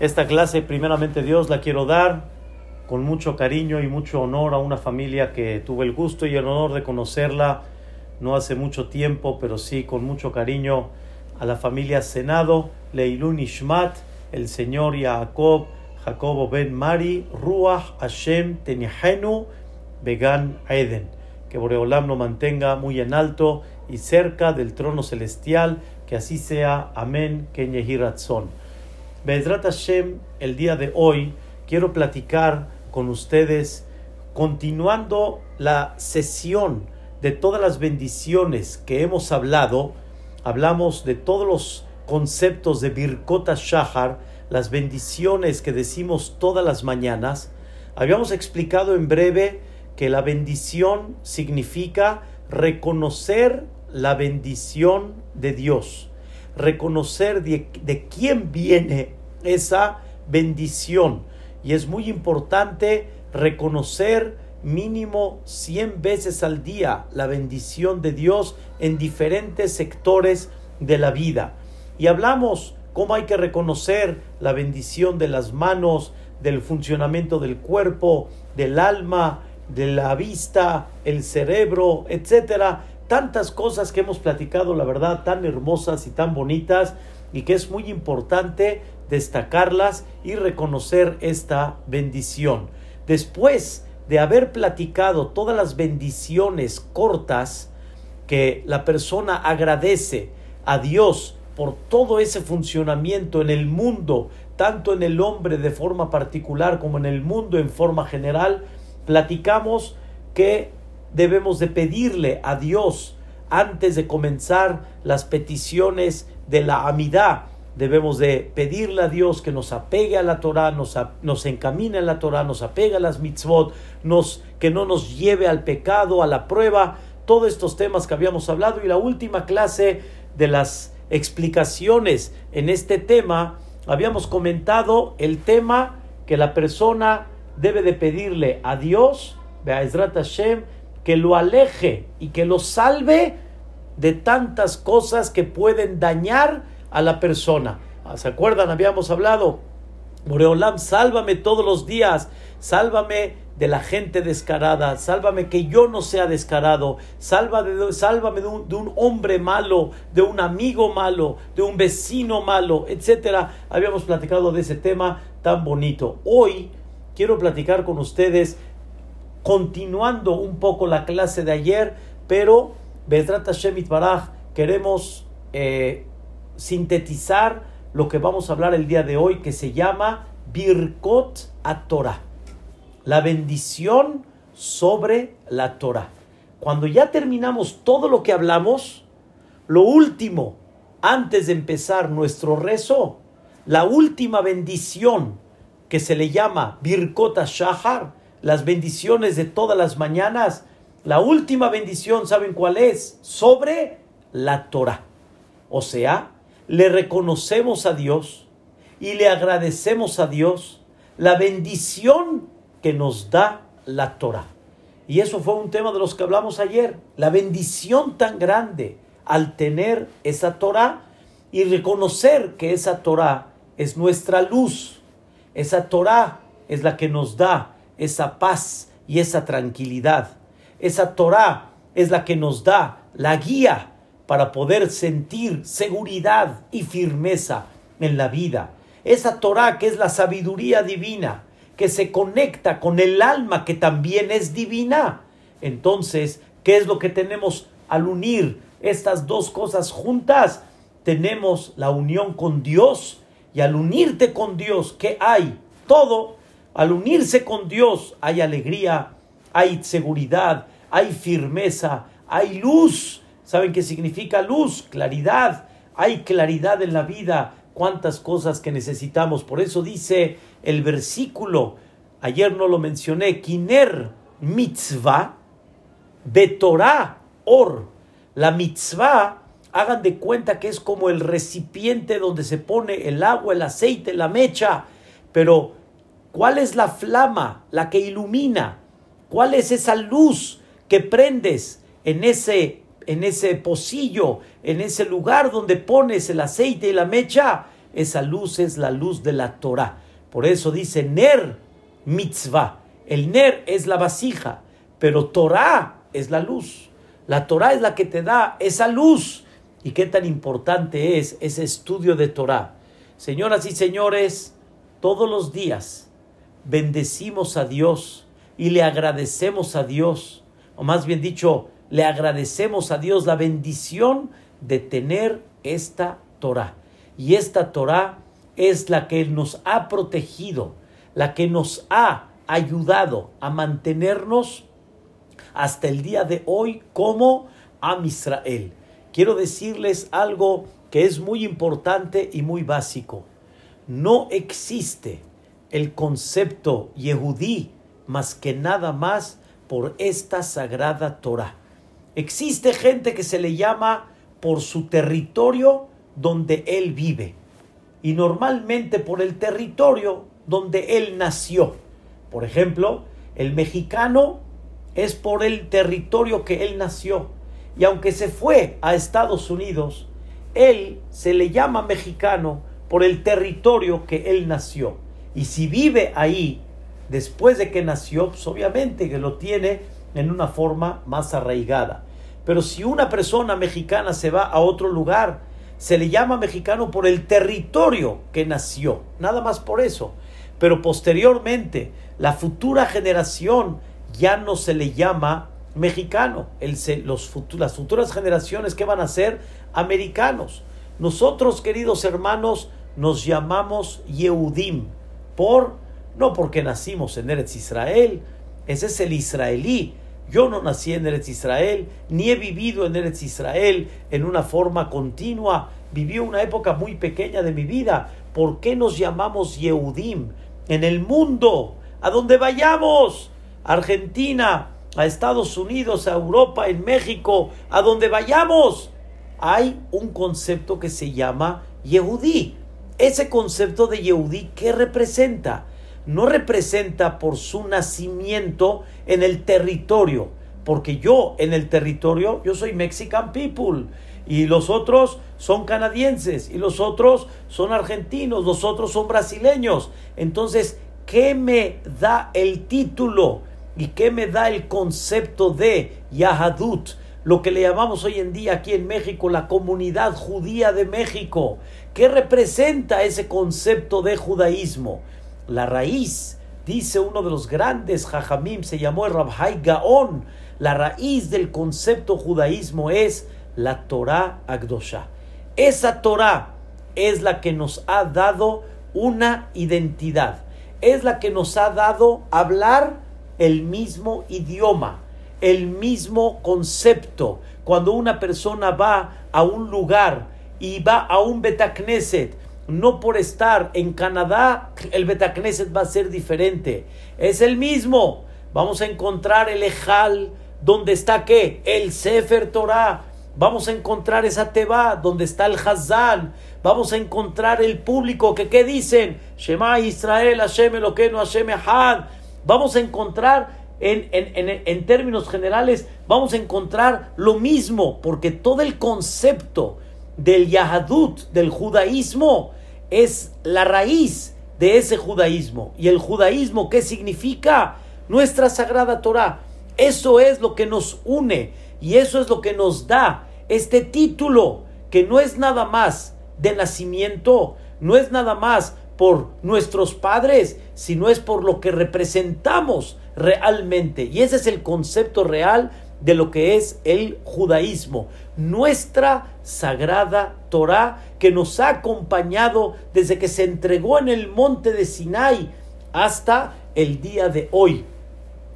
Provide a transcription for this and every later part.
Esta clase, primeramente Dios, la quiero dar con mucho cariño y mucho honor a una familia que tuve el gusto y el honor de conocerla no hace mucho tiempo, pero sí con mucho cariño a la familia Senado, Leilun Ishmat, el señor Jacob, Jacobo Ben Mari, Ruach Hashem Tenihenu, Began Eden. Que Boreolam lo mantenga muy en alto y cerca del trono celestial, que así sea. Amén. Kenyehiratzon. Bezrat Hashem, el día de hoy quiero platicar con ustedes, continuando la sesión de todas las bendiciones que hemos hablado. Hablamos de todos los conceptos de Birkota Shahar, las bendiciones que decimos todas las mañanas. Habíamos explicado en breve que la bendición significa reconocer la bendición de Dios, reconocer de, de, quién viene esa bendición. Y es muy importante reconocer mínimo 100 veces al día la bendición de Dios en diferentes sectores de la vida. Y hablamos cómo hay que reconocer la bendición de las manos, del funcionamiento del cuerpo, del alma, de la vista, el cerebro, etcétera. Tantas cosas que hemos platicado, la verdad, tan hermosas y tan bonitas, y que es muy importante destacarlas y reconocer esta bendición. Después de haber platicado todas las bendiciones cortas que la persona agradece a Dios por todo ese funcionamiento en el mundo, tanto en el hombre de forma particular como en el mundo en forma general, platicamos que debemos de pedirle a Dios antes de comenzar las peticiones de la amidad. Debemos de pedirle a Dios que nos apegue a la Torah, nos, nos encamine a la Torah, nos apegue a las mitzvot, nos, que no nos lleve al pecado, a la prueba, todos estos temas que habíamos hablado. Y la última clase de las explicaciones en este tema, habíamos comentado el tema que la persona debe de pedirle a Dios, Be'ezrat Hashem, que lo aleje y que lo salve de tantas cosas que pueden dañar a la persona. Ah, ¿Se acuerdan? Habíamos hablado. Moreolam, sálvame todos los días, sálvame de la gente descarada, sálvame que yo no sea descarado, sálvame, de, sálvame de, un, hombre malo, de un amigo malo, de un vecino malo, etcétera. Habíamos platicado de ese tema tan bonito. Hoy quiero platicar con ustedes, continuando un poco la clase de ayer, pero Bezrat Shemit Baraj queremos eh, sintetizar lo que vamos a hablar el día de hoy, que se llama Birkot a Torah la bendición sobre la Torah. Cuando ya terminamos todo lo que hablamos, lo último, antes de empezar nuestro rezo, la última bendición que se le llama Birkota Shahar, las bendiciones de todas las mañanas, la última bendición, ¿saben cuál es? Sobre la Torah. O sea, le reconocemos a Dios y le agradecemos a Dios la bendición que nos da la Torah. Y eso fue un tema de los que hablamos ayer, la bendición tan grande al tener esa Torah y reconocer que esa Torah es nuestra luz. Esa Torah es la que nos da esa paz y esa tranquilidad. Esa Torah es la que nos da la guía para poder sentir seguridad y firmeza en la vida. Esa Torah que es la sabiduría divina que se conecta con el alma que también es divina. Entonces, ¿qué es lo que tenemos al unir estas dos cosas juntas? Tenemos la unión con Dios y al unirte con Dios, ¿qué hay? Todo. Al unirse con Dios hay alegría, hay seguridad, hay firmeza, hay luz. ¿Saben qué significa luz? Claridad. Hay claridad en la vida. Cuántas cosas que necesitamos. Por eso dice el versículo, ayer no lo mencioné, Kiner mitzvah, Betorah or. La mitzvah, hagan de cuenta que es como el recipiente donde se pone el agua, el aceite, la mecha. Pero, ¿cuál es la flama, la que ilumina? ¿Cuál es esa luz que prendes en ese, en ese pocillo, en ese lugar donde pones el aceite y la mecha? esa luz es la luz de la Torah. Por eso dice Ner mitzvah. El Ner es la vasija, pero Torah es la luz. La Torah es la que te da esa luz. Y qué tan importante es ese estudio de Torah. Señoras y señores, todos los días bendecimos a Dios y le agradecemos a Dios, o más bien dicho, le agradecemos a Dios la bendición de tener esta Torah. Y esta Torah es la que nos ha protegido, la que nos ha ayudado a mantenernos hasta el día de hoy como Am Israel. Quiero decirles algo que es muy importante y muy básico. No existe el concepto Yehudí más que nada más por esta sagrada Torah. Existe gente que se le llama por su territorio donde él vive y normalmente por el territorio donde él nació. Por ejemplo, el mexicano es por el territorio que él nació. Y aunque se fue a Estados Unidos, él se le llama mexicano por el territorio que él nació. Y si vive ahí después de que nació, pues obviamente que lo tiene en una forma más arraigada. Pero si una persona mexicana se va a otro lugar, se le llama mexicano por el territorio que nació, nada más por eso. Pero posteriormente, la futura generación ya no se le llama mexicano. los, las futuras generaciones que van a ser americanos. Nosotros, queridos hermanos, nos llamamos Yehudim por no porque nacimos en Eretz Israel, ese es el israelí, yo no nací en Eretz Israel, ni he vivido en Eretz Israel en una forma continua. Viví una época muy pequeña de mi vida. ¿Por qué nos llamamos Yehudim? En el mundo, a donde vayamos, Argentina, a Estados Unidos, a Europa, en México, a donde vayamos, hay un concepto que se llama Yehudí. Ese concepto de Yehudí, ¿qué representa? No representa por su nacimiento en el territorio, porque yo en el territorio, yo soy Mexican people y los otros son canadienses y los otros son argentinos, los otros son brasileños. Entonces, ¿qué me da el título y qué me da el concepto de Yahadut? Lo que le llamamos hoy en día aquí en México la comunidad judía de México. ¿Qué representa ese concepto de judaísmo? La raíz, dice uno de los grandes jajamim, se llamó el Rabhai Gaon. La raíz del concepto judaísmo es la Torah Agdosha. Esa Torah es la que nos ha dado una identidad. Es la que nos ha dado hablar el mismo idioma, el mismo concepto. Cuando una persona va a un lugar y va a un Betacneset no por estar en Canadá, el Betacneset va a ser diferente. Es el mismo. Vamos a encontrar el Ejal, donde está qué? El Sefer Torah. Vamos a encontrar esa Teba, donde está el Hazan. Vamos a encontrar el público que qué dicen? Shema Israel, Hashem Eloqueno, Hashem Echad. Vamos a encontrar en, en, en, términos generales, vamos a encontrar lo mismo, porque todo el concepto del Yahadut, del judaísmo, es la raíz de ese judaísmo. ¿Y el judaísmo qué significa? Nuestra sagrada Torah. Eso es lo que nos une y eso es lo que nos da este título, que no es nada más de nacimiento, no es nada más por nuestros padres, sino es por lo que representamos realmente. Y ese es el concepto real de lo que es el judaísmo, nuestra sagrada Torah que nos ha acompañado desde que se entregó en el monte de Sinai hasta el día de hoy.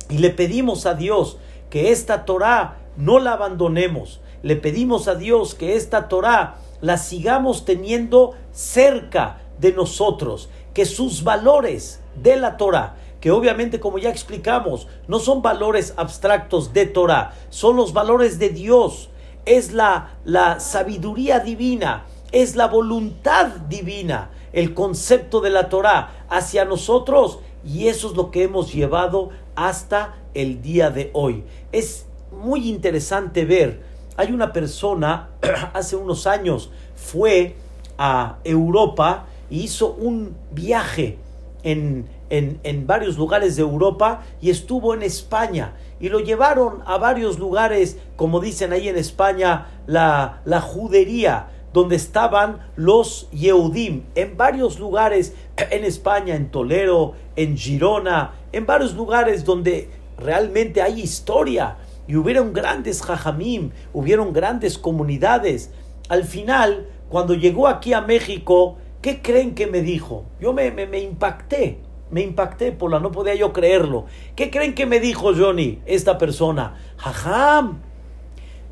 Y le pedimos a Dios que esta Torah no la abandonemos. Le pedimos a Dios que esta Torah la sigamos teniendo cerca de nosotros, que sus valores de la Torah que obviamente, como ya explicamos, no son valores abstractos de Torah, son los valores de Dios, es la, la sabiduría divina, es la voluntad divina, el concepto de la Torah hacia nosotros y eso es lo que hemos llevado hasta el día de hoy. Es muy interesante ver, hay una persona, hace unos años fue a Europa y hizo un viaje en, en, varios lugares de Europa y estuvo en España. Y lo llevaron a varios lugares, como dicen ahí en España, la, la judería, donde estaban los Yehudim, en varios lugares en España, en Toledo, en Girona, en varios lugares donde realmente hay historia y hubieron grandes jajamim, hubieron grandes comunidades. Al final, cuando llegó aquí a México, ¿qué creen que me dijo? Yo me, me, me impacté, me impacté por la no podía yo creerlo. ¿Qué creen que me dijo Johnny, esta persona? Jajam,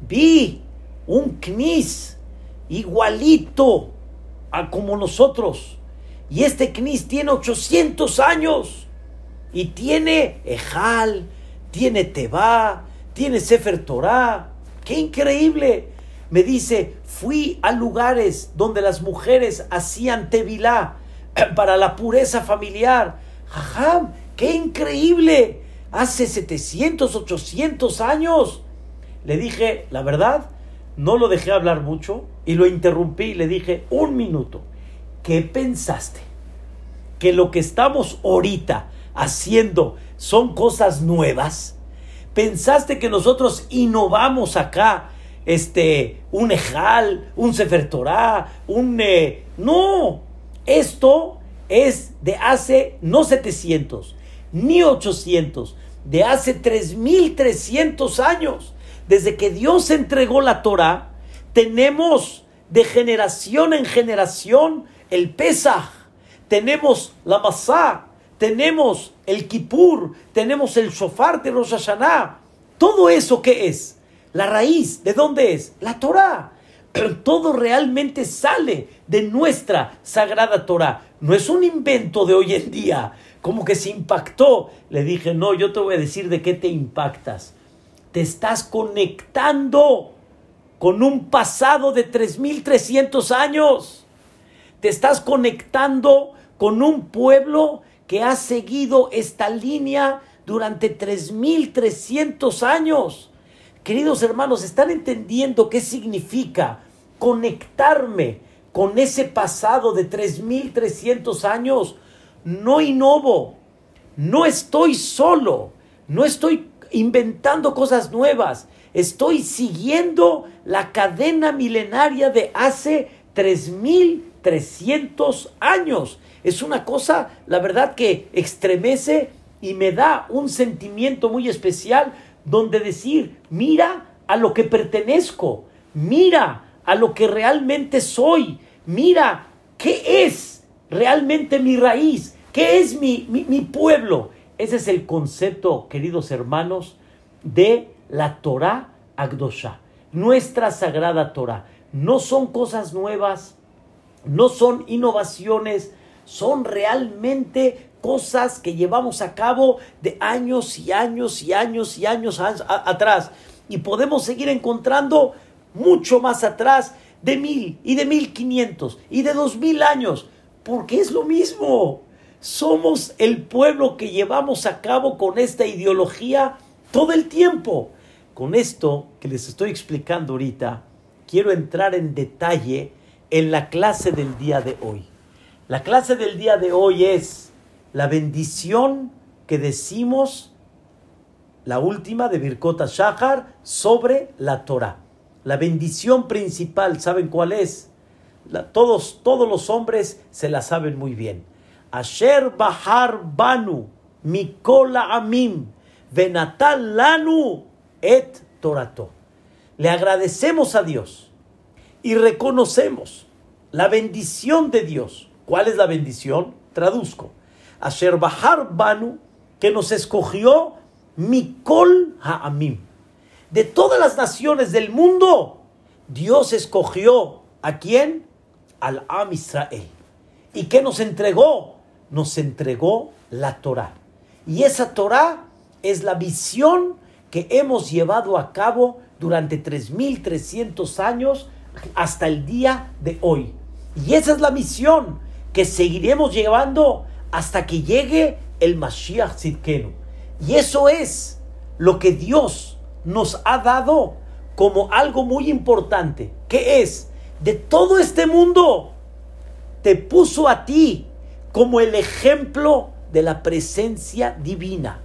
vi un knis igualito a como nosotros. Y este knis tiene 800 años. Y tiene Ejal, tiene Teba, tiene Sefer Torah. ¡Qué increíble! Me dice, fui a lugares donde las mujeres hacían Tevilá para la pureza familiar. ¡Jajam! ¡Qué increíble! Hace 700, 800 años. Le dije, la verdad, no lo dejé hablar mucho y lo interrumpí y le dije, un minuto, ¿qué pensaste? Que lo que estamos ahorita haciendo son cosas nuevas. ¿Pensaste que nosotros innovamos acá este un ejal, un sefer un eh, no, esto es de hace no 700 ni 800, de hace 3300 años. Desde que Dios entregó la Torah, tenemos de generación en generación el Pesach, tenemos la Masá, tenemos el Kippur, tenemos el Shofar de Rosh Hashanah. Todo eso que es, la raíz, ¿de dónde es? La Torah. Pero todo realmente sale de nuestra sagrada Torah. No es un invento de hoy en día, como que se impactó. Le dije, no, yo te voy a decir de qué te impactas. Te estás conectando con un pasado de 3.300 años. Te estás conectando con un pueblo que ha seguido esta línea durante 3.300 años. Queridos hermanos, ¿están entendiendo qué significa conectarme con ese pasado de 3.300 años? No innovo, no estoy solo, no estoy inventando cosas nuevas, estoy siguiendo la cadena milenaria de hace 3.300 años. Es una cosa, la verdad, que extremece y me da un sentimiento muy especial donde decir, mira a lo que pertenezco, mira a lo que realmente soy, mira qué es realmente mi raíz, qué es mi, mi, pueblo. Ese es el concepto, queridos hermanos, de la Torah Agdosha, nuestra sagrada Torah. No son cosas nuevas, no son innovaciones, son realmente cosas que llevamos a cabo de años y años y años y años atrás. Y podemos seguir encontrando mucho más atrás de mil y de mil quinientos y de dos mil años, porque es lo mismo. Somos el pueblo que llevamos a cabo con esta ideología todo el tiempo. Con esto que les estoy explicando ahorita, quiero entrar en detalle en la clase del día de hoy. La clase del día de hoy es la bendición que decimos, la última de Birkota Shahar, sobre la Torah. La bendición principal, ¿saben cuál es? todos, todos los hombres se la saben muy bien. Asher Bahar Banu, Mikola Amim, Venatal Lanu, Et Torato. Le agradecemos a Dios y reconocemos la bendición de Dios ¿Cuál es la bendición? Traduzco. Asher Bahar Banu, que nos escogió Mikol Ha'amim. De todas las naciones del mundo, Dios escogió a quién? Al Am Israel. ¿Y qué nos entregó? Nos entregó la Torah. Y esa Torah es la visión que hemos llevado a cabo durante 3.300 años hasta el día de hoy. Y esa es la misión que seguiremos llevando hasta que llegue el Mashiach Tzidkenu. Y eso es lo que Dios nos ha dado como algo muy importante, que es de todo este mundo, te puso a ti como el ejemplo de la presencia divina,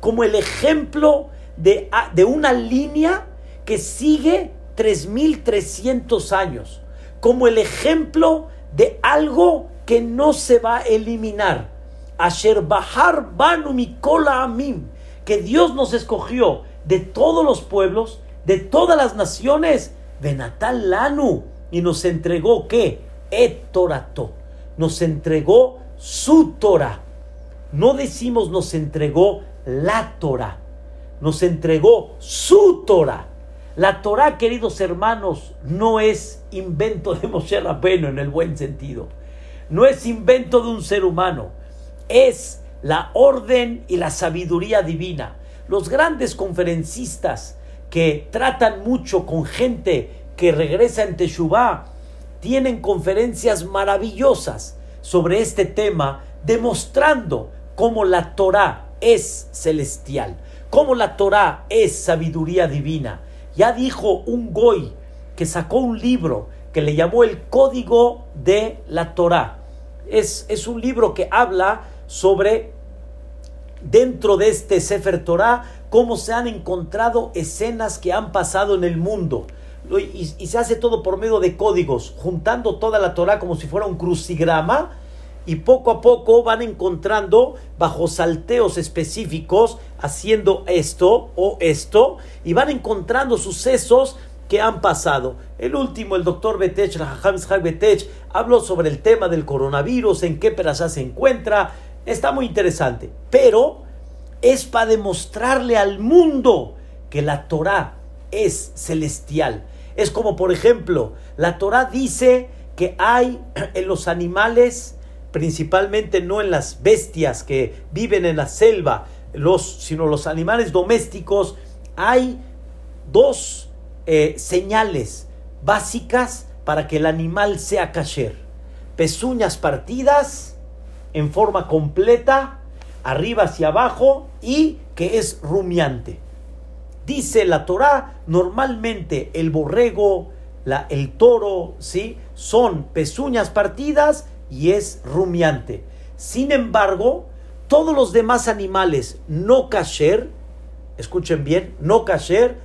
como el ejemplo de, de una línea que sigue 3.300 años, como el ejemplo de algo que no se va a eliminar. Asher Bahar Banu Mikola Amim, que Dios nos escogió de todos los pueblos, de todas las naciones, de Natal Lanu, y nos entregó qué? Etorato. Nos entregó su Torah. No decimos nos entregó la Torah. Nos entregó su Torah. La Torah, queridos hermanos, no es invento de Moshe Rabbeinu en el buen sentido. No es invento de un ser humano. Es la orden y la sabiduría divina. Los grandes conferencistas que tratan mucho con gente que regresa en Teshuvah tienen conferencias maravillosas sobre este tema, demostrando cómo la Torah es celestial, cómo la Torah es sabiduría divina ya dijo un goy que sacó un libro que le llamó el Código de la Torá. Es, es un libro que habla sobre, dentro de este Sefer Torah, cómo se han encontrado escenas que han pasado en el mundo. Y, se hace todo por medio de códigos, juntando toda la Torah como si fuera un crucigrama y poco a poco van encontrando bajo salteos específicos haciendo esto o esto y van encontrando sucesos que han pasado. El último, el doctor Betech, Betech, habló sobre el tema del coronavirus, en qué perasá se encuentra. Está muy interesante, pero es para demostrarle al mundo que la Torah es celestial. Es como, por ejemplo, la Torah dice que hay en los animales principalmente no en las bestias que viven en la selva, los, sino los animales domésticos, hay dos eh, señales básicas para que el animal sea kasher. Pezuñas partidas en forma completa, arriba hacia abajo, y que es rumiante. Dice la Torá, normalmente el borrego, la, el toro, ¿sí? son pezuñas partidas y es rumiante. Sin embargo, todos los demás animales no kasher, escuchen bien, no kasher,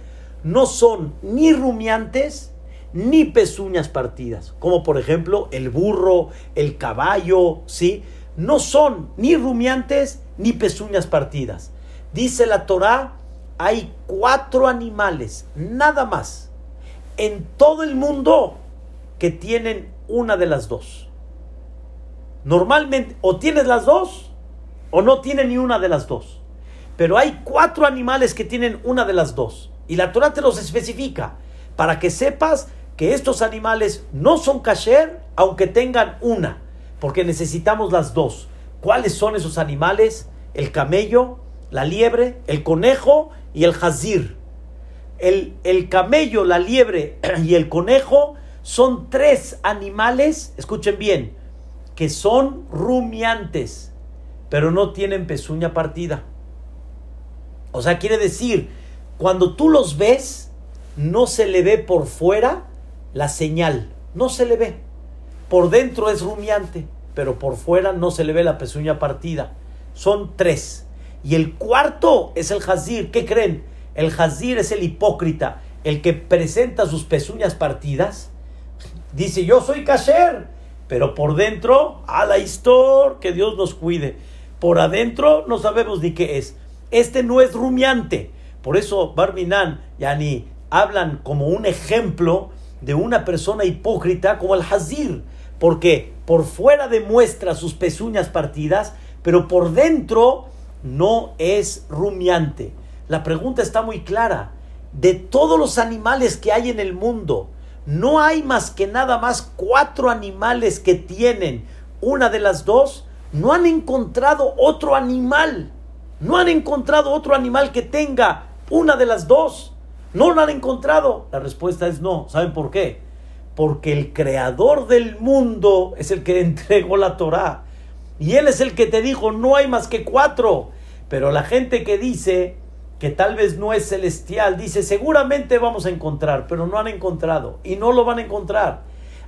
no son ni rumiantes ni pezuñas partidas, como por ejemplo el burro, el caballo, ¿sí? No son ni rumiantes ni pezuñas partidas. Dice la Torá, hay cuatro animales, nada más, en todo el mundo que tienen una de las dos. Normalmente o tienes las dos o no tienes ni una de las dos. Pero hay cuatro animales que tienen una de las dos. Y la Torah te los especifica para que sepas que estos animales no son kasher aunque tengan una. Porque necesitamos las dos. ¿Cuáles son esos animales? El camello, la liebre, el conejo y el jazir. El, el camello, la liebre y el conejo son tres animales, escuchen bien, que son rumiantes, pero no tienen pezuña partida. O sea, quiere decir, cuando tú los ves, no se le ve por fuera la señal, no se le ve. Por dentro es rumiante, pero por fuera no se le ve la pezuña partida. Son tres. Y el cuarto es el jazir. ¿Qué creen? El jazir es el hipócrita, el que presenta sus pezuñas partidas. Dice, yo soy kasher, pero por dentro, a la historia, que Dios nos cuide. Por adentro no sabemos ni qué es. Este no es rumiante. Por eso Barminan y Ani hablan como un ejemplo de una persona hipócrita como el Hazir. Porque por fuera demuestra sus pezuñas partidas, pero por dentro no es rumiante. La pregunta está muy clara. De todos los animales que hay en el mundo, no hay más que nada más cuatro animales que tienen una de las dos. No han encontrado otro animal. No han encontrado otro animal que tenga una de las dos. No lo han encontrado. La respuesta es no. ¿Saben por qué? Porque el creador del mundo es el que entregó la Torah. Y él es el que te dijo, no hay más que cuatro. Pero la gente que dice, que tal vez no es celestial, dice, seguramente vamos a encontrar, pero no han encontrado y no lo van a encontrar.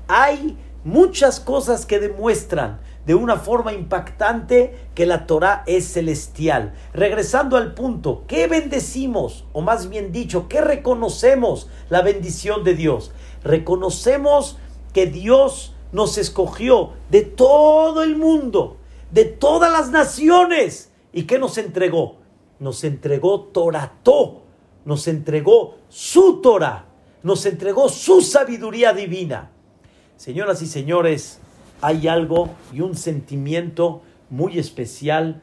Hay muchas cosas que demuestran de una forma impactante que la Torah es celestial. Regresando al punto, ¿qué bendecimos? O más bien dicho, ¿qué reconocemos la bendición de Dios? Reconocemos que Dios nos escogió de todo el mundo, de todas las naciones. ¿Y qué nos entregó? Nos entregó Torató, nos entregó su Torah, nos entregó su sabiduría divina. Señoras y señores, hay algo y un sentimiento muy especial,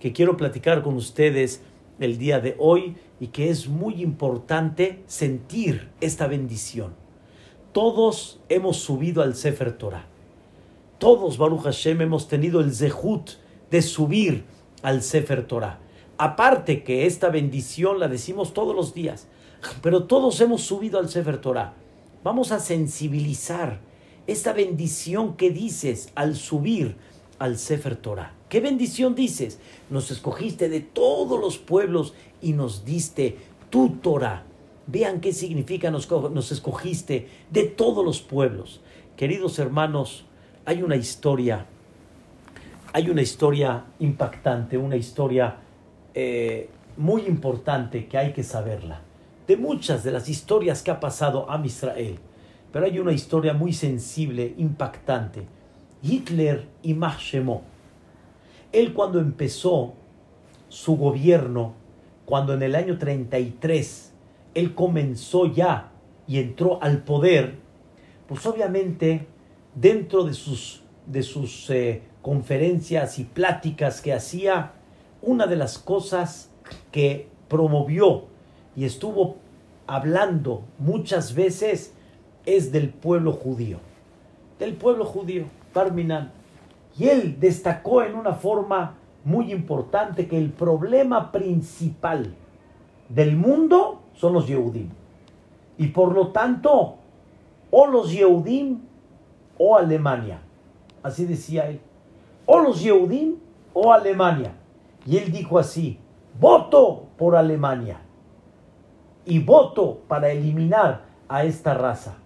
que quiero platicar con ustedes el día de hoy y que es muy importante sentir esta bendición. Todos hemos subido al Sefer Torah. Todos, Baruch Hashem, hemos tenido el zehut de subir al Sefer Torah. Aparte que esta bendición la decimos todos los días, pero todos hemos subido al Sefer Torah. Vamos a sensibilizar esta bendición que dices al subir al Sefer Torah. ¿Qué bendición dices? Nos escogiste de todos los pueblos y nos diste tu Torah. Vean qué significa nos, nos escogiste de todos los pueblos. Queridos hermanos, hay una historia, hay una historia impactante, una historia eh, muy importante que hay que saberla. De muchas de las historias que ha pasado a Israel. Pero hay una historia muy sensible, impactante. Hitler y Shemó. Él cuando empezó su gobierno, cuando en el año 33 él comenzó ya y entró al poder, pues obviamente dentro de sus, de sus eh, conferencias y pláticas que hacía, una de las cosas que promovió y estuvo hablando muchas veces es del pueblo judío, del pueblo judío, Parminan. Y él destacó en una forma muy importante que el problema principal del mundo son los Yehudim. Y por lo tanto, o los Yehudim o Alemania. Así decía él. O los Yehudim o Alemania. Y él dijo así, voto por Alemania. Y voto para eliminar a esta raza.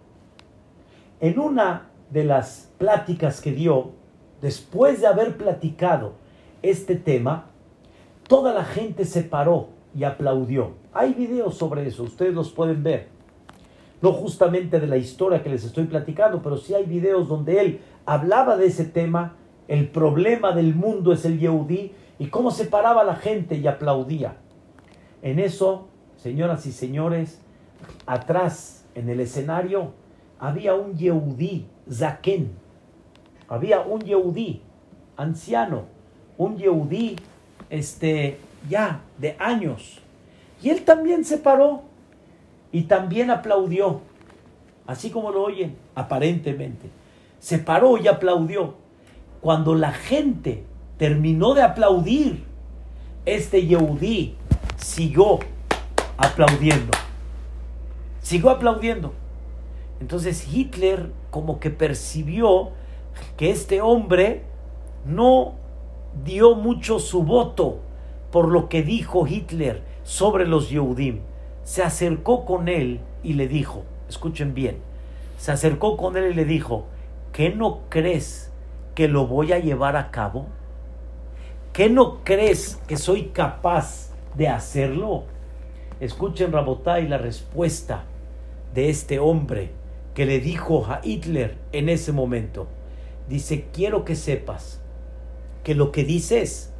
En una de las pláticas que dio, después de haber platicado este tema, toda la gente se paró y aplaudió. Hay videos sobre eso, ustedes los pueden ver. No justamente de la historia que les estoy platicando, pero sí hay videos donde él hablaba de ese tema, el problema del mundo es el Yehudí, y cómo se paraba la gente y aplaudía. En eso, señoras y señores, atrás en el escenario había un Yehudí, Zaken. Había un Yehudí, anciano, un Yehudí, este, ya de años. Y él también se paró y también aplaudió, así como lo oyen, aparentemente. Se paró y aplaudió. Cuando la gente terminó de aplaudir, este Yehudí siguió aplaudiendo. Siguió aplaudiendo. Entonces Hitler como que percibió que este hombre no dio mucho su voto por lo que dijo Hitler sobre los Yehudim. Se acercó con él y le dijo, escuchen bien, se acercó con él y le dijo, ¿qué no crees que lo voy a llevar a cabo? ¿Qué no crees que soy capaz de hacerlo? Escuchen Rabotay la respuesta de este hombre que le dijo a Hitler en ese momento. Dice, quiero que sepas que lo que dices,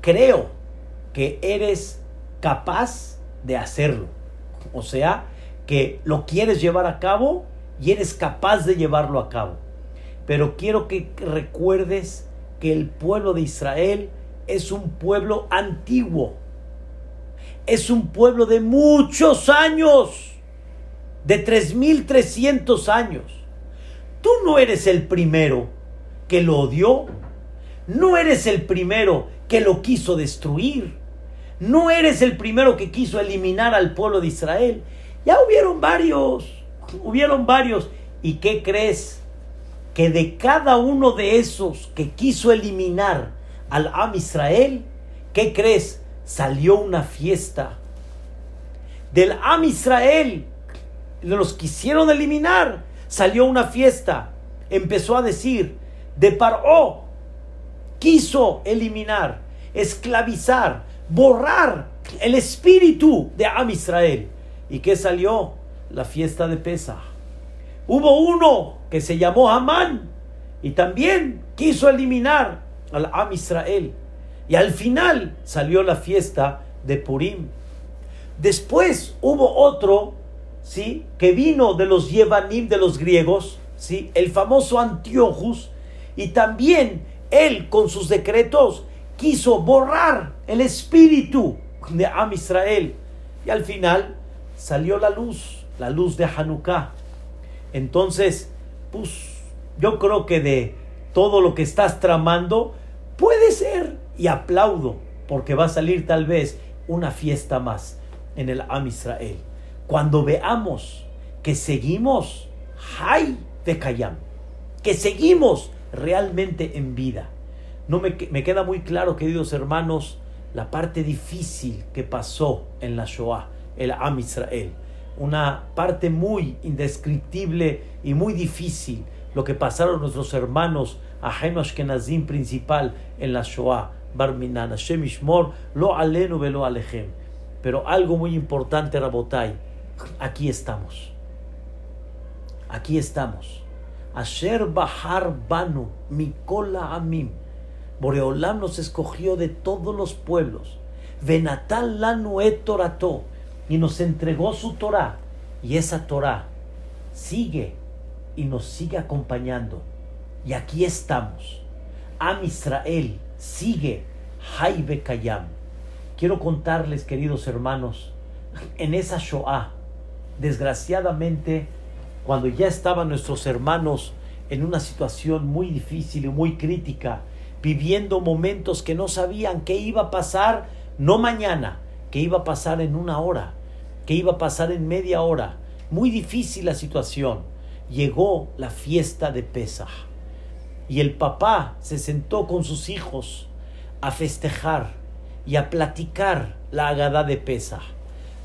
creo que eres capaz de hacerlo. O sea, que lo quieres llevar a cabo y eres capaz de llevarlo a cabo. Pero quiero que recuerdes que el pueblo de Israel es un pueblo antiguo. Es un pueblo de muchos años de 3.300 años. Tú no eres el primero que lo odió. No eres el primero que lo quiso destruir. No eres el primero que quiso eliminar al pueblo de Israel. Ya hubieron varios. Hubieron varios. ¿Y qué crees? Que de cada uno de esos que quiso eliminar al Am Israel, ¿qué crees? Salió una fiesta. Del Am Israel los quisieron eliminar, salió una fiesta, empezó a decir, de Paró, quiso eliminar, esclavizar, borrar el espíritu de Am Israel. ¿Y qué salió? La fiesta de Pesach. Hubo uno que se llamó Amán y también quiso eliminar al Am Israel. Y al final salió la fiesta de Purim. Después hubo otro, ¿sí? Que vino de los Yevanim, de los griegos, ¿sí? El famoso Antiochus. Y también él, con sus decretos, quiso borrar el espíritu de Am Israel. Y al final salió la luz, la luz de Hanukkah. Entonces, pues yo creo que de todo lo que estás tramando, puede ser, y aplaudo, porque va a salir tal vez una fiesta más en el Am Israel. Cuando veamos que seguimos, hay de Kayam, que seguimos realmente en vida. No me, me queda muy claro, queridos hermanos, la parte difícil que pasó en la Shoah, el Am Israel. Una parte muy indescriptible y muy difícil lo que pasaron nuestros hermanos ajeno Ashkenazim principal en la Shoah, Barminan, Hashem Ishmor, lo alenu velo alejem. Pero algo muy importante, Rabotai, aquí estamos. Aquí estamos. Asher Bahar Banu, Mikola Amim. Boreolam nos escogió de todos los pueblos. Venatal Lanu et. Y nos entregó su Torah. Y esa Torah sigue y nos sigue acompañando. Y aquí estamos. Am Israel sigue. Haibe Kayam. Quiero contarles, queridos hermanos, en esa Shoah, desgraciadamente, cuando ya estaban nuestros hermanos en una situación muy difícil y muy crítica, viviendo momentos que no sabían qué iba a pasar, no mañana, que iba a pasar en una hora, que iba a pasar en media hora. Muy difícil la situación. Llegó la fiesta de Pesaj y el papá se sentó con sus hijos a festejar y a platicar la agada de Pesaj.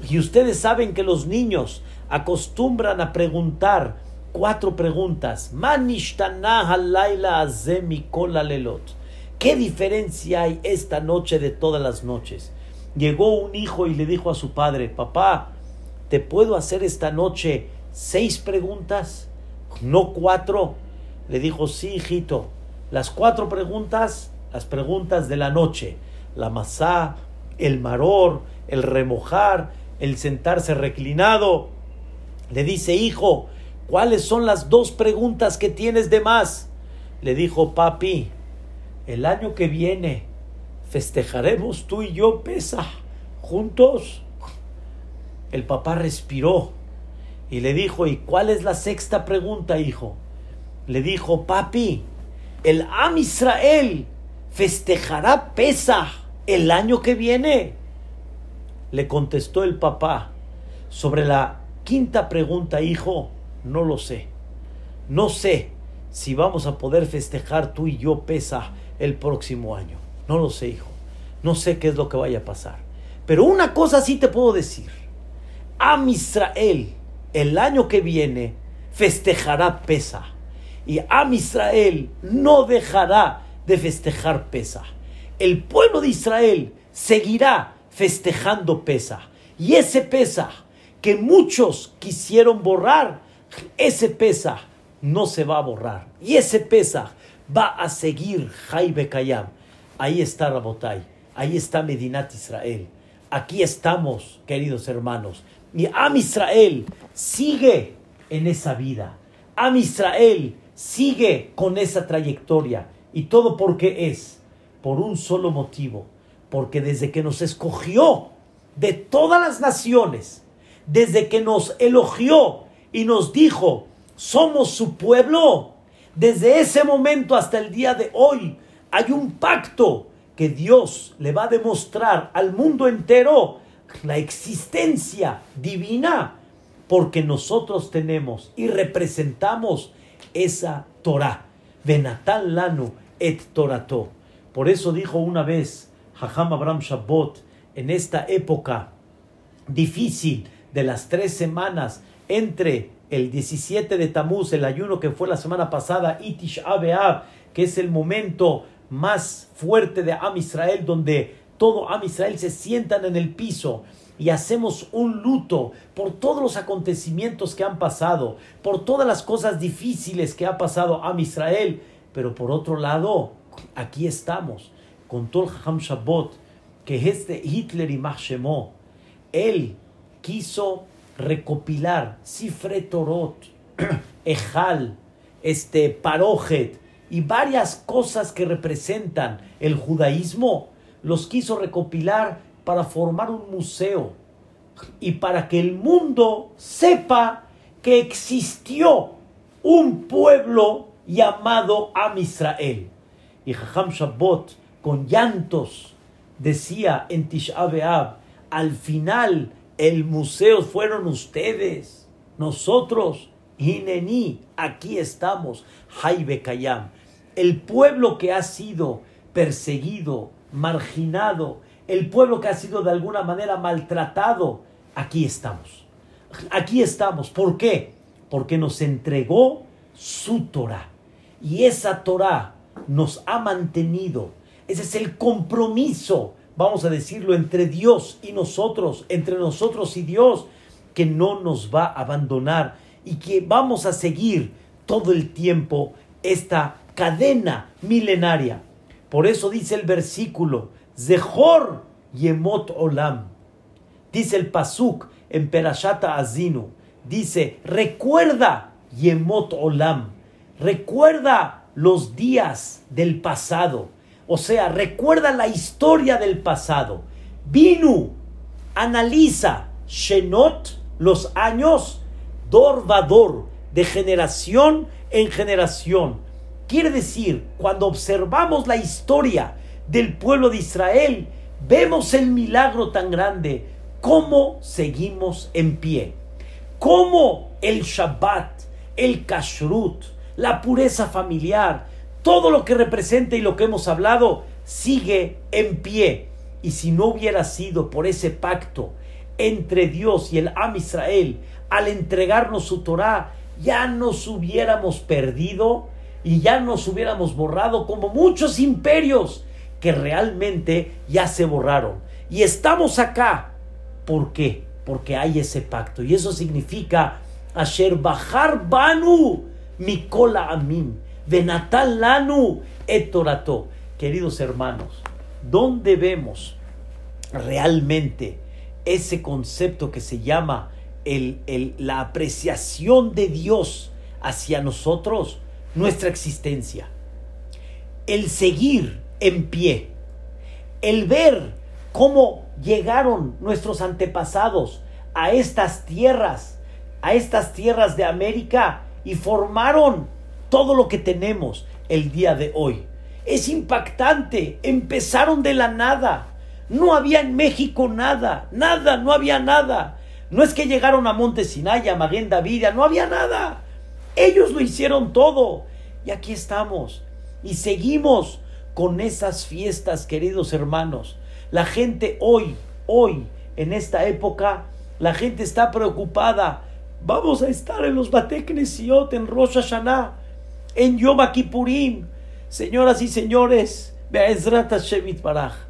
Y ustedes saben que los niños acostumbran a preguntar cuatro preguntas. ¿Qué diferencia hay esta noche de todas las noches? Llegó un hijo y le dijo a su padre, papá, ¿te puedo hacer esta noche seis preguntas? No cuatro. Le dijo, sí, hijito. Las cuatro preguntas, las preguntas de la noche. La masá, el maror, el remojar, el sentarse reclinado. Le dice, hijo, ¿cuáles son las dos preguntas que tienes de más? Le dijo, papi, el año que viene festejaremos tú y yo pesa juntos. El papá respiró y le dijo, ¿y cuál es la sexta pregunta, hijo? Le dijo, papi, el Am Israel festejará pesa el año que viene. Le contestó el papá, sobre la quinta pregunta, hijo, no lo sé. No sé si vamos a poder festejar tú y yo pesa el próximo año. No lo sé, hijo. No sé qué es lo que vaya a pasar. Pero una cosa sí te puedo decir. Am Israel el año que viene festejará Pesa. Y Am Israel no dejará de festejar Pesa. El pueblo de Israel seguirá festejando Pesa. Y ese Pesa que muchos quisieron borrar, ese Pesa no se va a borrar. Y ese Pesa va a seguir Jaibe Kayam. Ahí está Rabotai. Ahí está Medinat Israel. Aquí estamos, queridos hermanos. Y Am Israel sigue en esa vida. Am Israel sigue con esa trayectoria. Y todo porque es por un solo motivo. Porque desde que nos escogió de todas las naciones, desde que nos elogió y nos dijo, somos su pueblo, desde ese momento hasta el día de hoy hay un pacto que Dios le va a demostrar al mundo entero la existencia divina, porque nosotros tenemos y representamos esa Torah. Venatan lanu et Torato. Por eso dijo una vez Jajam Abraham Shabbat, en esta época difícil de las tres semanas entre el 17 de Tamuz, el ayuno que fue la semana pasada, Itish Abeab, que es el momento más fuerte de Am Israel, donde todo Am Israel se sientan en el piso y hacemos un luto por todos los acontecimientos que han pasado, por todas las cosas difíciles que ha pasado Am Israel, pero por otro lado, aquí estamos con todo el Ham Shabbat, que es de Hitler y Machemó. Él quiso recopilar Sifre Torot, Ejal, este, Parojet y varias cosas que representan el judaísmo, los quiso recopilar para formar un museo y para que el mundo sepa que existió un pueblo llamado Am Israel. Y Jajam Shabbat, con llantos, decía en Tisha B'Av, al final el museo fueron ustedes, nosotros, Hineni, aquí estamos, Jaibe Kayam. El pueblo que ha sido perseguido, marginado, el pueblo que ha sido de alguna manera maltratado, aquí estamos. Aquí estamos. ¿Por qué? Porque nos entregó su Torah. Y esa Torah nos ha mantenido. Ese es el compromiso vamos a decirlo, entre Dios y nosotros, entre nosotros y Dios, que no nos va a abandonar y que vamos a seguir todo el tiempo esta cadena milenaria. Por eso dice el versículo, Zehor Yemot Olam. Dice el Pasuk en Perashata Azinu. Dice, recuerda Yemot Olam. Recuerda los días del pasado o sea, recuerda la historia del pasado. Vinu, analiza, Shenot, los años, Dor Vador, de generación en generación. Quiere decir, cuando observamos la historia del pueblo de Israel, vemos el milagro tan grande, cómo seguimos en pie, cómo el Shabbat, el Kashrut, la pureza familiar, todo lo que representa y lo que hemos hablado sigue en pie. Y si no hubiera sido por ese pacto entre Dios y el Am Israel al entregarnos su Torah, ya nos hubiéramos perdido y ya nos hubiéramos borrado como muchos imperios que realmente ya se borraron. Y estamos acá. ¿Por qué? Porque hay ese pacto. Y eso significa Asher Bahar Banu Mikola Amin de Natal Lanu etorato. Queridos hermanos, ¿dónde vemos realmente ese concepto que se llama el, la apreciación de Dios hacia nosotros, nuestra existencia? El seguir en pie, el ver cómo llegaron nuestros antepasados a estas tierras, a estas tierras de América y formaron todo lo que tenemos el día de hoy. Es impactante. Empezaron de la nada. No había en México nada, nada, no había nada. No es que llegaron a Monte Sinai, a Maguen no había nada. Ellos lo hicieron todo. Y aquí estamos. Y seguimos con esas fiestas, queridos hermanos. La gente hoy, hoy, en esta época, la gente está preocupada. Vamos a estar en los Bateknesiot, en Rosh en Yom Kippurim. Señoras y señores,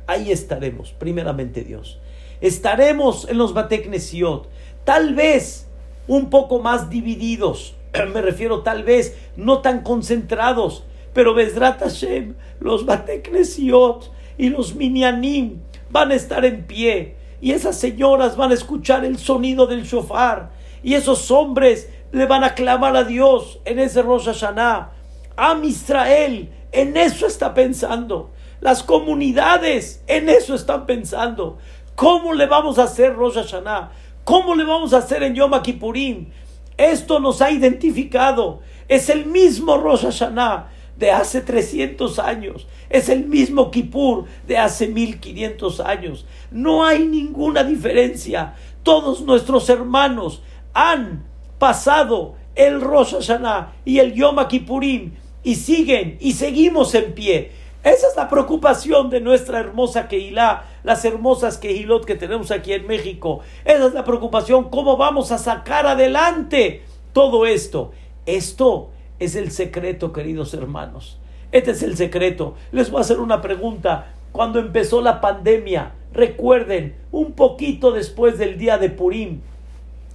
ahí estaremos, primeramente Dios. Estaremos en los Bateknesiot, tal vez un poco más divididos, me refiero tal vez no tan concentrados, pero Bezrat Hashem, los Bateknesiot y los Minyanim van a estar en pie, y esas señoras van a escuchar el sonido del shofar, y esos hombres le van a clamar a Dios en ese Rosh Hashanah. Am Israel en eso está pensando. Las comunidades en eso están pensando. ¿Cómo le vamos a hacer Rosh Hashanah? ¿Cómo le vamos a hacer en Yom Kippurim? Esto nos ha identificado. Es el mismo Rosh Hashanah de hace 300 años. Es el mismo Kippur de hace 1500 años. No hay ninguna diferencia. Todos nuestros hermanos han pasado el Rosh Hashanah y el Yom Kippurim y siguen y seguimos en pie. Esa es la preocupación de nuestra hermosa Kehilá, las hermosas Kehilot que tenemos aquí en México. Esa es la preocupación, cómo vamos a sacar adelante todo esto. Esto es el secreto, queridos hermanos. Este es el secreto. Les voy a hacer una pregunta. Cuando empezó la pandemia, recuerden, un poquito después del día de Purim,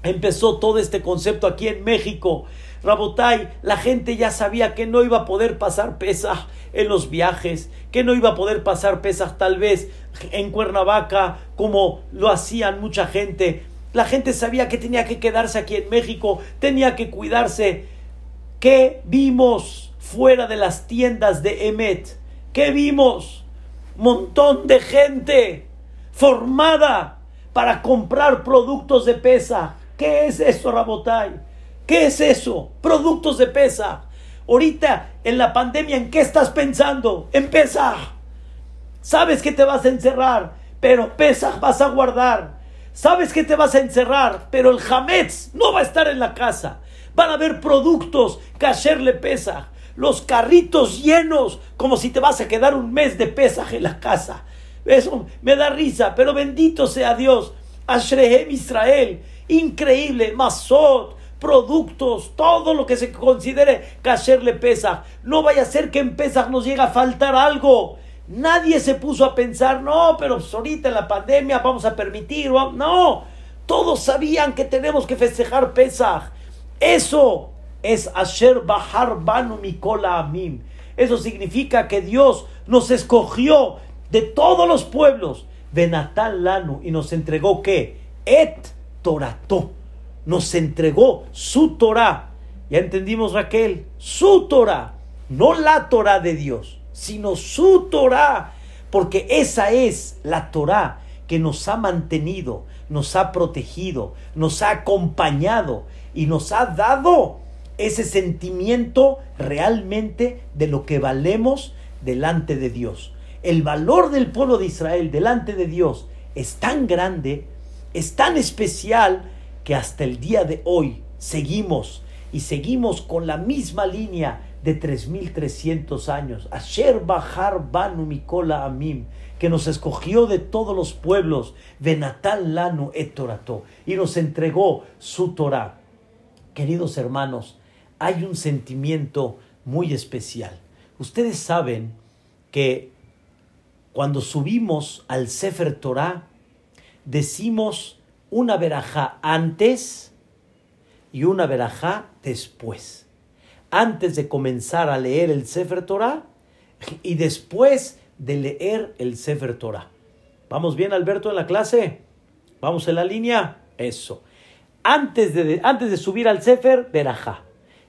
empezó todo este concepto aquí en México. Rabotai, la gente ya sabía que no iba a poder pasar Pesaj en los viajes, que no iba a poder pasar Pesaj tal vez en Cuernavaca como lo hacían mucha gente. La gente sabía que tenía que quedarse aquí en México, tenía que cuidarse. ¿Qué vimos fuera de las tiendas de Emet? ¿Qué vimos? Montón de gente formada para comprar productos de pesa. ¿Qué es eso, Rabotai? ¿Qué es eso? Productos de pesa. Ahorita, en la pandemia, ¿en qué estás pensando? En pesa. Sabes que te vas a encerrar, pero pesa vas a guardar. Sabes que te vas a encerrar, pero el Hametz no va a estar en la casa. Van a haber productos que ayer le pesa. Los carritos llenos, como si te vas a quedar un mes de pesaje en la casa. Eso me da risa, pero bendito sea Dios. Ashrehem Israel, increíble, Masot, productos, todo lo que se considere que le pesa. No vaya a ser que en Pesach nos llegue a faltar algo. Nadie se puso a pensar, no, pero pues ahorita en la pandemia vamos a permitir. No, todos sabían que tenemos que festejar Pesach. Eso es Asher Bahar Banu Mikola Amim. Eso significa que Dios nos escogió de todos los pueblos de Natal Lanu y nos entregó que Et Torato. Nos entregó su Torah. Ya entendimos Raquel, su Torah, no la Torah de Dios, sino su Torah, porque esa es la Torah que nos ha mantenido, nos ha protegido, nos ha acompañado y nos ha dado ese sentimiento realmente de lo que valemos delante de Dios. El valor del pueblo de Israel delante de Dios es tan grande, es tan especial, que hasta el día de hoy seguimos y seguimos con la misma línea de 3300 años. Asher Bahar Banu Mikola Amim, que nos escogió de todos los pueblos, Benatal Lanu Etorato, y nos entregó su Torah. Queridos hermanos, hay un sentimiento muy especial. Ustedes saben que cuando subimos al Sefer Torah, decimos una verajá antes y una verajá después. Antes de comenzar a leer el Sefer Torah y después de leer el Sefer Torah. ¿Vamos bien, Alberto, en la clase? ¿Vamos en la línea? Eso antes de, antes de subir al Sefer, verajá.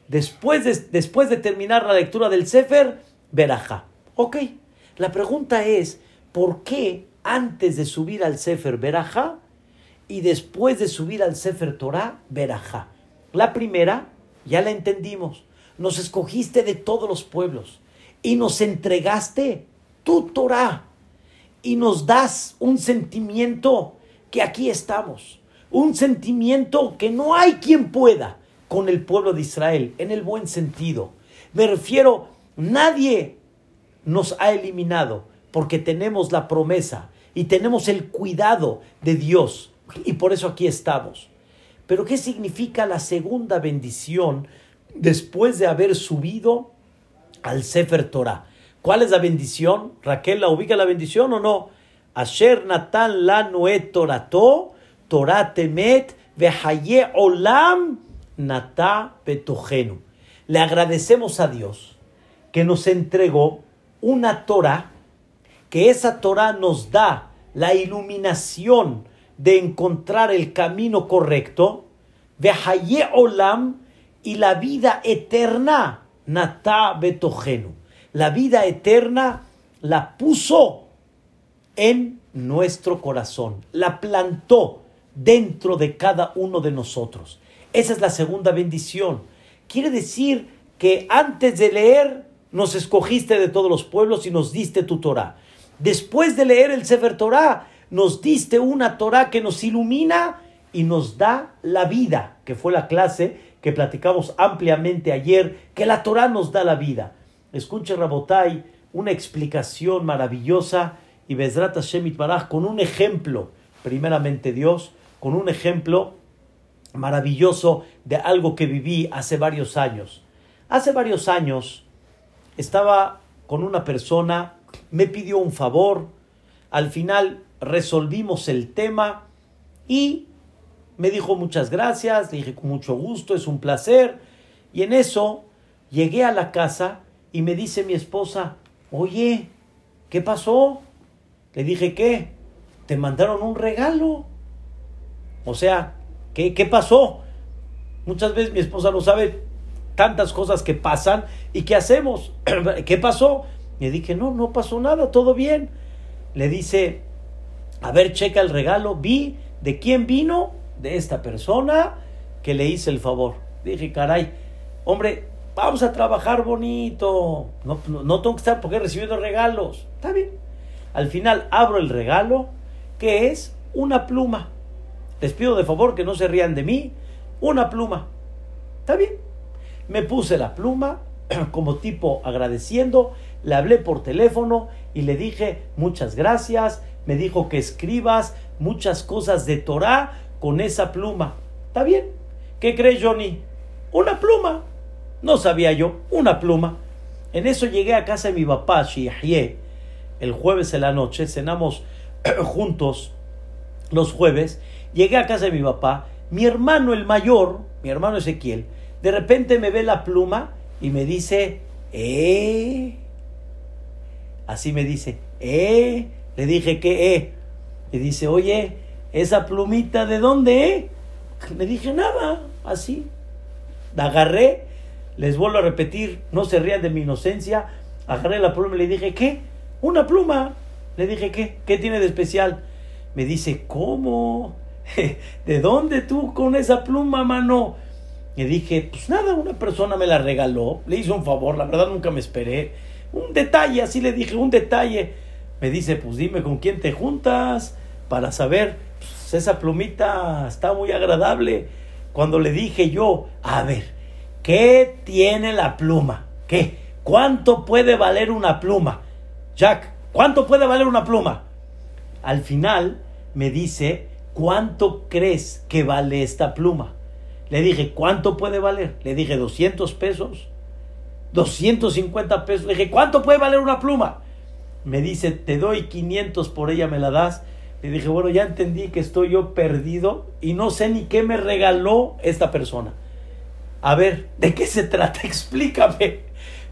Después de, después de terminar la lectura del Sefer, verajá. Ok, la pregunta es, ¿por qué antes de subir al Sefer, verajá? Y después de subir al Sefer Torah, verajá. La primera, ya la entendimos. Nos escogiste de todos los pueblos y nos entregaste tu Torah y nos das un sentimiento que aquí estamos un sentimiento que no hay quien pueda con el pueblo de Israel, en el buen sentido. Me refiero, nadie nos ha eliminado porque tenemos la promesa y tenemos el cuidado de Dios y por eso aquí estamos. Pero ¿qué significa la segunda bendición después de haber subido al Sefer Torah? ¿Cuál es la bendición? Raquel, ¿la ubica la bendición o no? Asher Natan la Torato Torah Temet Vehaye Olam Nata Petogenu. Le agradecemos a Dios que nos entregó una Torah, que esa Torah nos da la iluminación de encontrar el camino correcto, Vehaye Olam y la vida eterna, Nata Betogenu. La vida eterna la puso en nuestro corazón, la plantó dentro de cada uno de nosotros. Esa es la segunda bendición. Quiere decir que antes de leer nos escogiste de todos los pueblos y nos diste tu Torah. Después de leer el Sefer Torah, nos diste una Torah que nos ilumina y nos da la vida, que fue la clase que platicamos ampliamente ayer, que la Torah nos da la vida. Escuche Rabotai, una explicación maravillosa y Bezrat Hashem con un ejemplo. Primeramente Dios, con un ejemplo maravilloso de algo que viví hace varios años. Hace varios años estaba con una persona, me pidió un favor, al final resolvimos el tema y me dijo muchas gracias, le dije con mucho gusto, es un placer. Y en eso llegué a la casa y me dice mi esposa, oye, ¿qué pasó? Le dije, ¿qué? Te mandaron un regalo. O sea, ¿qué, qué pasó? Muchas veces mi esposa no sabe tantas cosas que pasan y qué hacemos. ¿Qué pasó? Le dije, no, no pasó nada, todo bien. Le dice, a ver, checa el regalo, vi de quién vino, de esta persona que le hice el favor. Dije, caray, hombre, vamos a trabajar bonito. No, no, tengo que estar porque he recibido regalos. Está bien. Al final abro el regalo, que es una pluma. Les pido de favor que no se rían de mí. Una pluma. Está bien. Me puse la pluma como tipo agradeciendo. Le hablé por teléfono y le dije muchas gracias. Me dijo que escribas muchas cosas de Torah con esa pluma. ¿Está bien? ¿Qué crees, Johnny? Una pluma. No sabía yo, una pluma. En eso llegué a casa de mi papá, Shiahye, el jueves en la noche, cenamos juntos los jueves. Llegué a casa de mi papá, mi hermano el mayor, mi hermano Ezequiel, de repente me ve la pluma y me dice, ¡eh! Así me dice, ¡eh! Le dije, ¿qué, eh? Le dice, oye, esa plumita de dónde, eh? Le dije nada, así. La agarré, les vuelvo a repetir, no se rían de mi inocencia. Agarré la pluma y le dije, ¿qué? Una pluma. Le dije, ¿qué? ¿Qué tiene de especial? Me dice, ¿cómo? ¿De dónde tú con esa pluma, mano? Le dije, pues nada, una persona me la regaló, le hizo un favor, la verdad nunca me esperé. Un detalle, así le dije, un detalle. Me dice, pues dime con quién te juntas para saber pues, esa plumita está muy agradable. Cuando le dije yo, a ver, ¿qué tiene la pluma? ¿Qué? ¿Cuánto puede valer una pluma? Jack, ¿cuánto puede valer una pluma? Al final me dice, ¿cuánto crees que vale esta pluma? Le dije, ¿cuánto puede valer? Le dije, 200 pesos, 250 pesos. Le dije, ¿cuánto puede valer una pluma? Me dice, te doy 500 por ella, me la das. Le dije, bueno, ya entendí que estoy yo perdido y no sé ni qué me regaló esta persona. A ver, ¿de qué se trata? Explícame.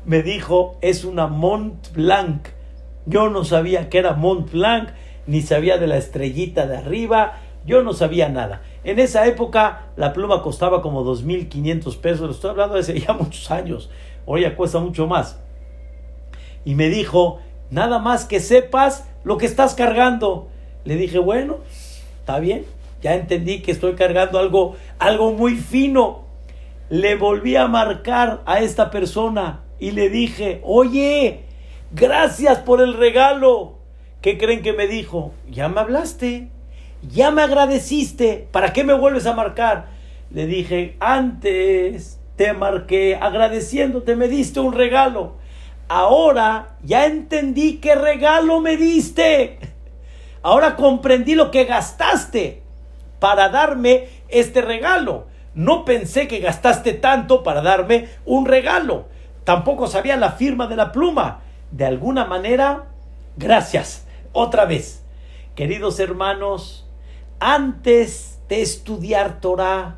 Me dijo, es una Mont Blanc. Yo no sabía que era Mont Blanc, ni sabía de la estrellita de arriba, yo no sabía nada. En esa época la pluma costaba como 2.500 pesos, lo estoy hablando de hace ya muchos años, hoy cuesta mucho más. Y me dijo, nada más que sepas lo que estás cargando. Le dije, bueno, está bien, ya entendí que estoy cargando algo, algo muy fino. Le volví a marcar a esta persona y le dije, oye, gracias por el regalo. ¿Qué creen que me dijo? Ya me hablaste, ya me agradeciste, ¿para qué me vuelves a marcar? Le dije, antes te marqué agradeciéndote, me diste un regalo. Ahora ya entendí qué regalo me diste. Ahora comprendí lo que gastaste para darme este regalo. No pensé que gastaste tanto para darme un regalo. Tampoco sabía la firma de la pluma. De alguna manera, gracias. Otra vez. Queridos hermanos, antes de estudiar Torah,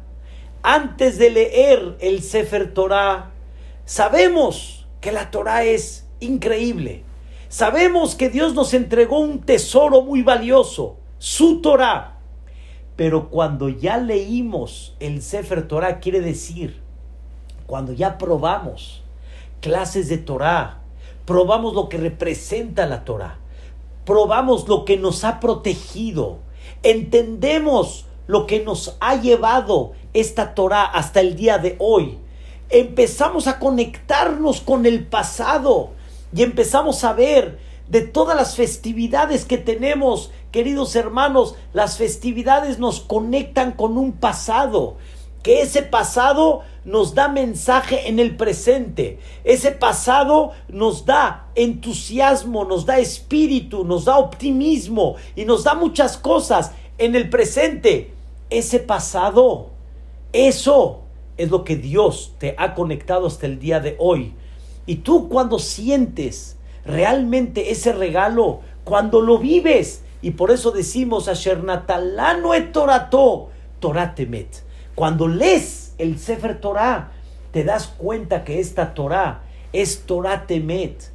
antes de leer el Sefer Torah, sabemos que la Torah es increíble. Sabemos que Dios nos entregó un tesoro muy valioso, su Torah. Pero cuando ya leímos el Sefer Torah, quiere decir, cuando ya probamos clases de Torah, probamos lo que representa la Torah, probamos lo que nos ha protegido, entendemos lo que nos ha llevado esta Torah hasta el día de hoy, empezamos a conectarnos con el pasado, y empezamos a ver de todas las festividades que tenemos, queridos hermanos, las festividades nos conectan con un pasado, que ese pasado nos da mensaje en el presente, ese pasado nos da entusiasmo, nos da espíritu, nos da optimismo y nos da muchas cosas en el presente. Ese pasado Eso es lo que Dios te ha conectado hasta el día de hoy. Y tú cuando sientes realmente ese regalo, cuando lo vives, y por eso decimos, Asher Natalano et Torato, Toratemet. Cuando lees el Sefer Torah, te das cuenta que esta Torah es Toratemet.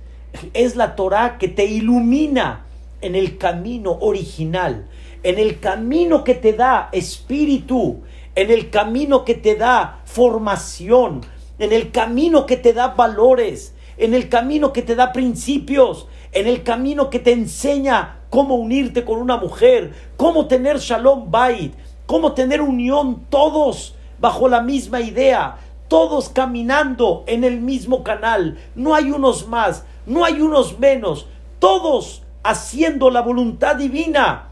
Es la Torah que te ilumina en el camino original, en el camino que te da espíritu, en el camino que te da formación, en el camino que te da valores, en el camino que te da principios, en el camino que te enseña cómo unirte con una mujer, cómo tener shalom bait, cómo tener unión todos bajo la misma idea, todos caminando en el mismo canal. No hay unos más, no hay unos menos, todos haciendo la voluntad divina.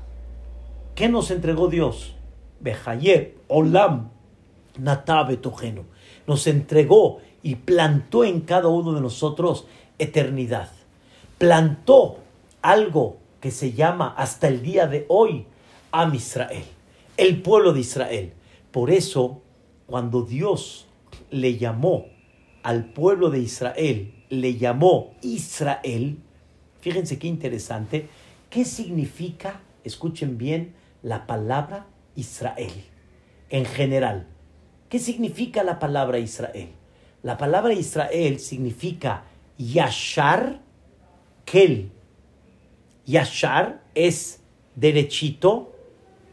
¿Qué nos entregó Dios? Behayeb, Olam, Natabe Tojeno. Nos entregó y plantó en cada uno de nosotros eternidad. Plantó algo que se llama hasta el día de hoy Am Israel, el pueblo de Israel. Por eso, cuando Dios le llamó al pueblo de Israel, le llamó Israel, fíjense qué interesante, ¿qué significa, escuchen bien, la palabra Israel en general? ¿Qué significa la palabra Israel? La palabra Israel significa Yashar Kel, Yashar es derechito,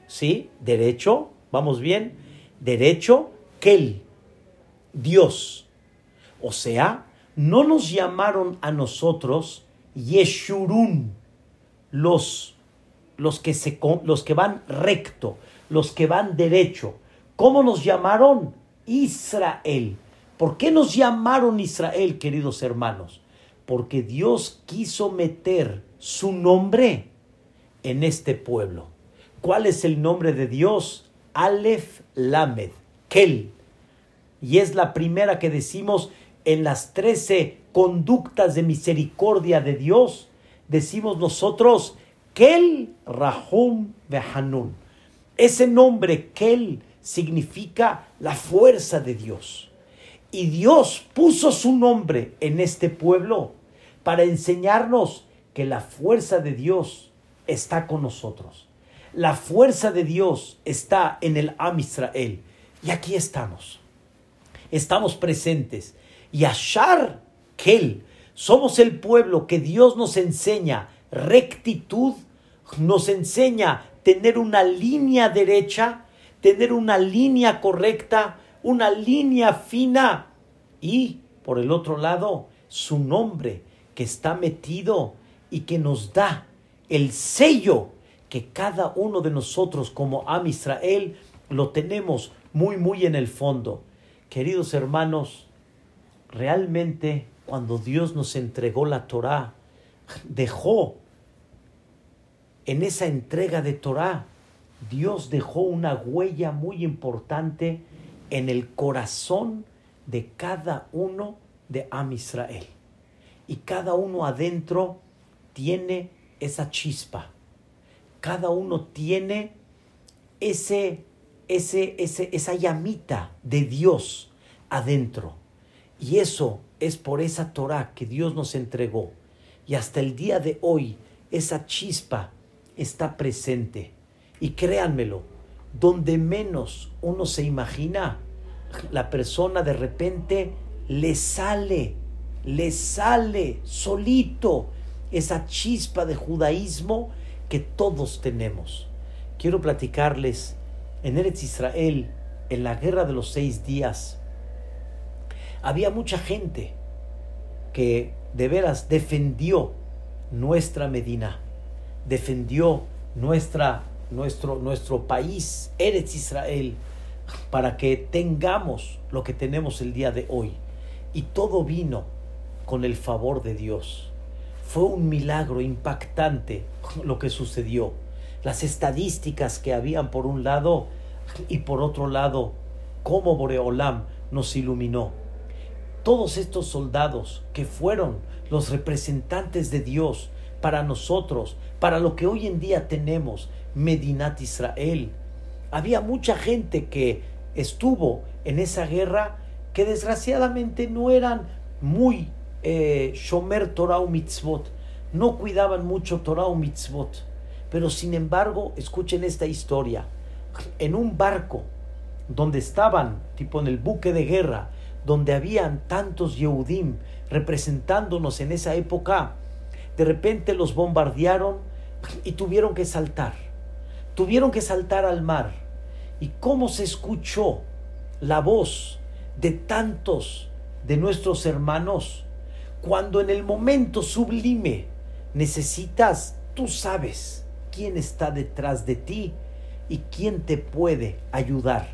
¿sí? Derecho, vamos bien. Derecho, Kel, Dios. O sea, no nos llamaron a nosotros Yeshurun, los, los, que se, los que van recto, los que van derecho. ¿Cómo nos llamaron? Israel. ¿Por qué nos llamaron Israel, queridos hermanos? Porque Dios quiso meter su nombre en este pueblo. ¿Cuál es el nombre de Dios? Aleph Lamed, Kel. Y es la primera que decimos en las trece conductas de misericordia de Dios. Decimos nosotros, Kel Rahum Behanun. Ese nombre, Kel, significa la fuerza de Dios. Y Dios puso su nombre en este pueblo para enseñarnos que la fuerza de Dios está con nosotros. La fuerza de Dios está en el Am Israel. Y aquí estamos. Estamos presentes. Y Ashar Kel, somos el pueblo que Dios nos enseña rectitud, nos enseña tener una línea derecha, tener una línea correcta, una línea fina. Y, por el otro lado, su nombre que está metido y que nos da el sello que cada uno de nosotros como Am Israel lo tenemos muy, muy en el fondo. Queridos hermanos, realmente cuando Dios nos entregó la Torá, dejó en esa entrega de Torá, Dios dejó una huella muy importante en el corazón de cada uno de Am Israel. Y cada uno adentro tiene esa chispa. Cada uno tiene ese, ese, ese, esa llamita de Dios adentro. Y eso es por esa Torah que Dios nos entregó. Y hasta el día de hoy esa chispa está presente. Y créanmelo, donde menos uno se imagina, la persona de repente le sale, le sale solito esa chispa de judaísmo que todos tenemos. Quiero platicarles en Eretz Israel, en la guerra de los seis días, había mucha gente que de veras defendió nuestra Medina, defendió nuestra, nuestro, nuestro país, Eretz Israel, para que tengamos lo que tenemos el día de hoy. Y todo vino con el favor de Dios. Fue un milagro impactante lo que sucedió. Las estadísticas que habían por un lado y por otro lado, cómo Boreolam nos iluminó. Todos estos soldados que fueron los representantes de Dios para nosotros, para lo que hoy en día tenemos, Medinat Israel. Había mucha gente que estuvo en esa guerra que desgraciadamente no eran muy eh, Shomer Torah Mitzvot, no cuidaban mucho Torah Mitzvot. Pero sin embargo, escuchen esta historia. En un barco donde estaban, tipo en el buque de guerra, donde habían tantos Yehudim representándonos en esa época, de repente los bombardearon y tuvieron que saltar. Tuvieron que saltar al mar. ¿Y cómo se escuchó la voz de tantos de nuestros hermanos cuando en el momento sublime necesitas, tú sabes quién está detrás de ti y quién te puede ayudar.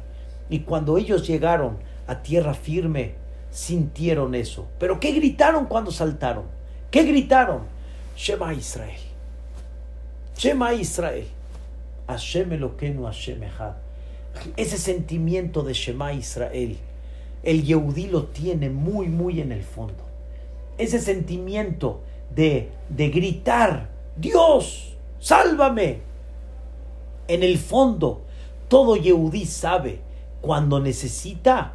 Y cuando ellos llegaron a tierra firme, sintieron eso. Pero ¿qué gritaron cuando saltaron? ¿Qué gritaron? Shema Israel. Shema Israel. Hashem Eloquenu Hashem Echad. Ese sentimiento de Shema Israel, el Yehudí lo tiene muy, muy en el fondo. Ese sentimiento de, de gritar, Dios, sálvame. En el fondo, todo Yehudí sabe cuando necesita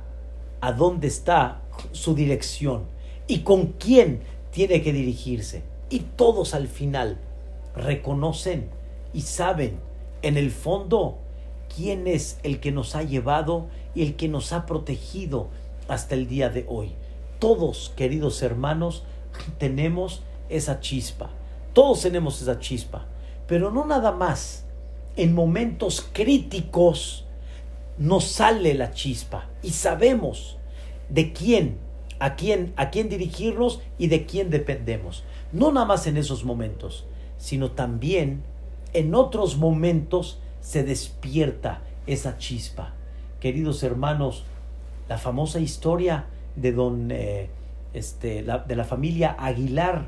a dónde está su dirección y con quién tiene que dirigirse. Y todos al final reconocen y saben en el fondo quién es el que nos ha llevado y el que nos ha protegido hasta el día de hoy. Todos, queridos hermanos, tenemos esa chispa. Todos tenemos esa chispa. Pero no nada más. En momentos críticos nos sale la chispa y sabemos de quién, a quién, a quién dirigirnos y de quién dependemos. No nada más en esos momentos, sino también en otros momentos se despierta esa chispa. Queridos hermanos, la famosa historia de don eh, este, de la familia Aguilar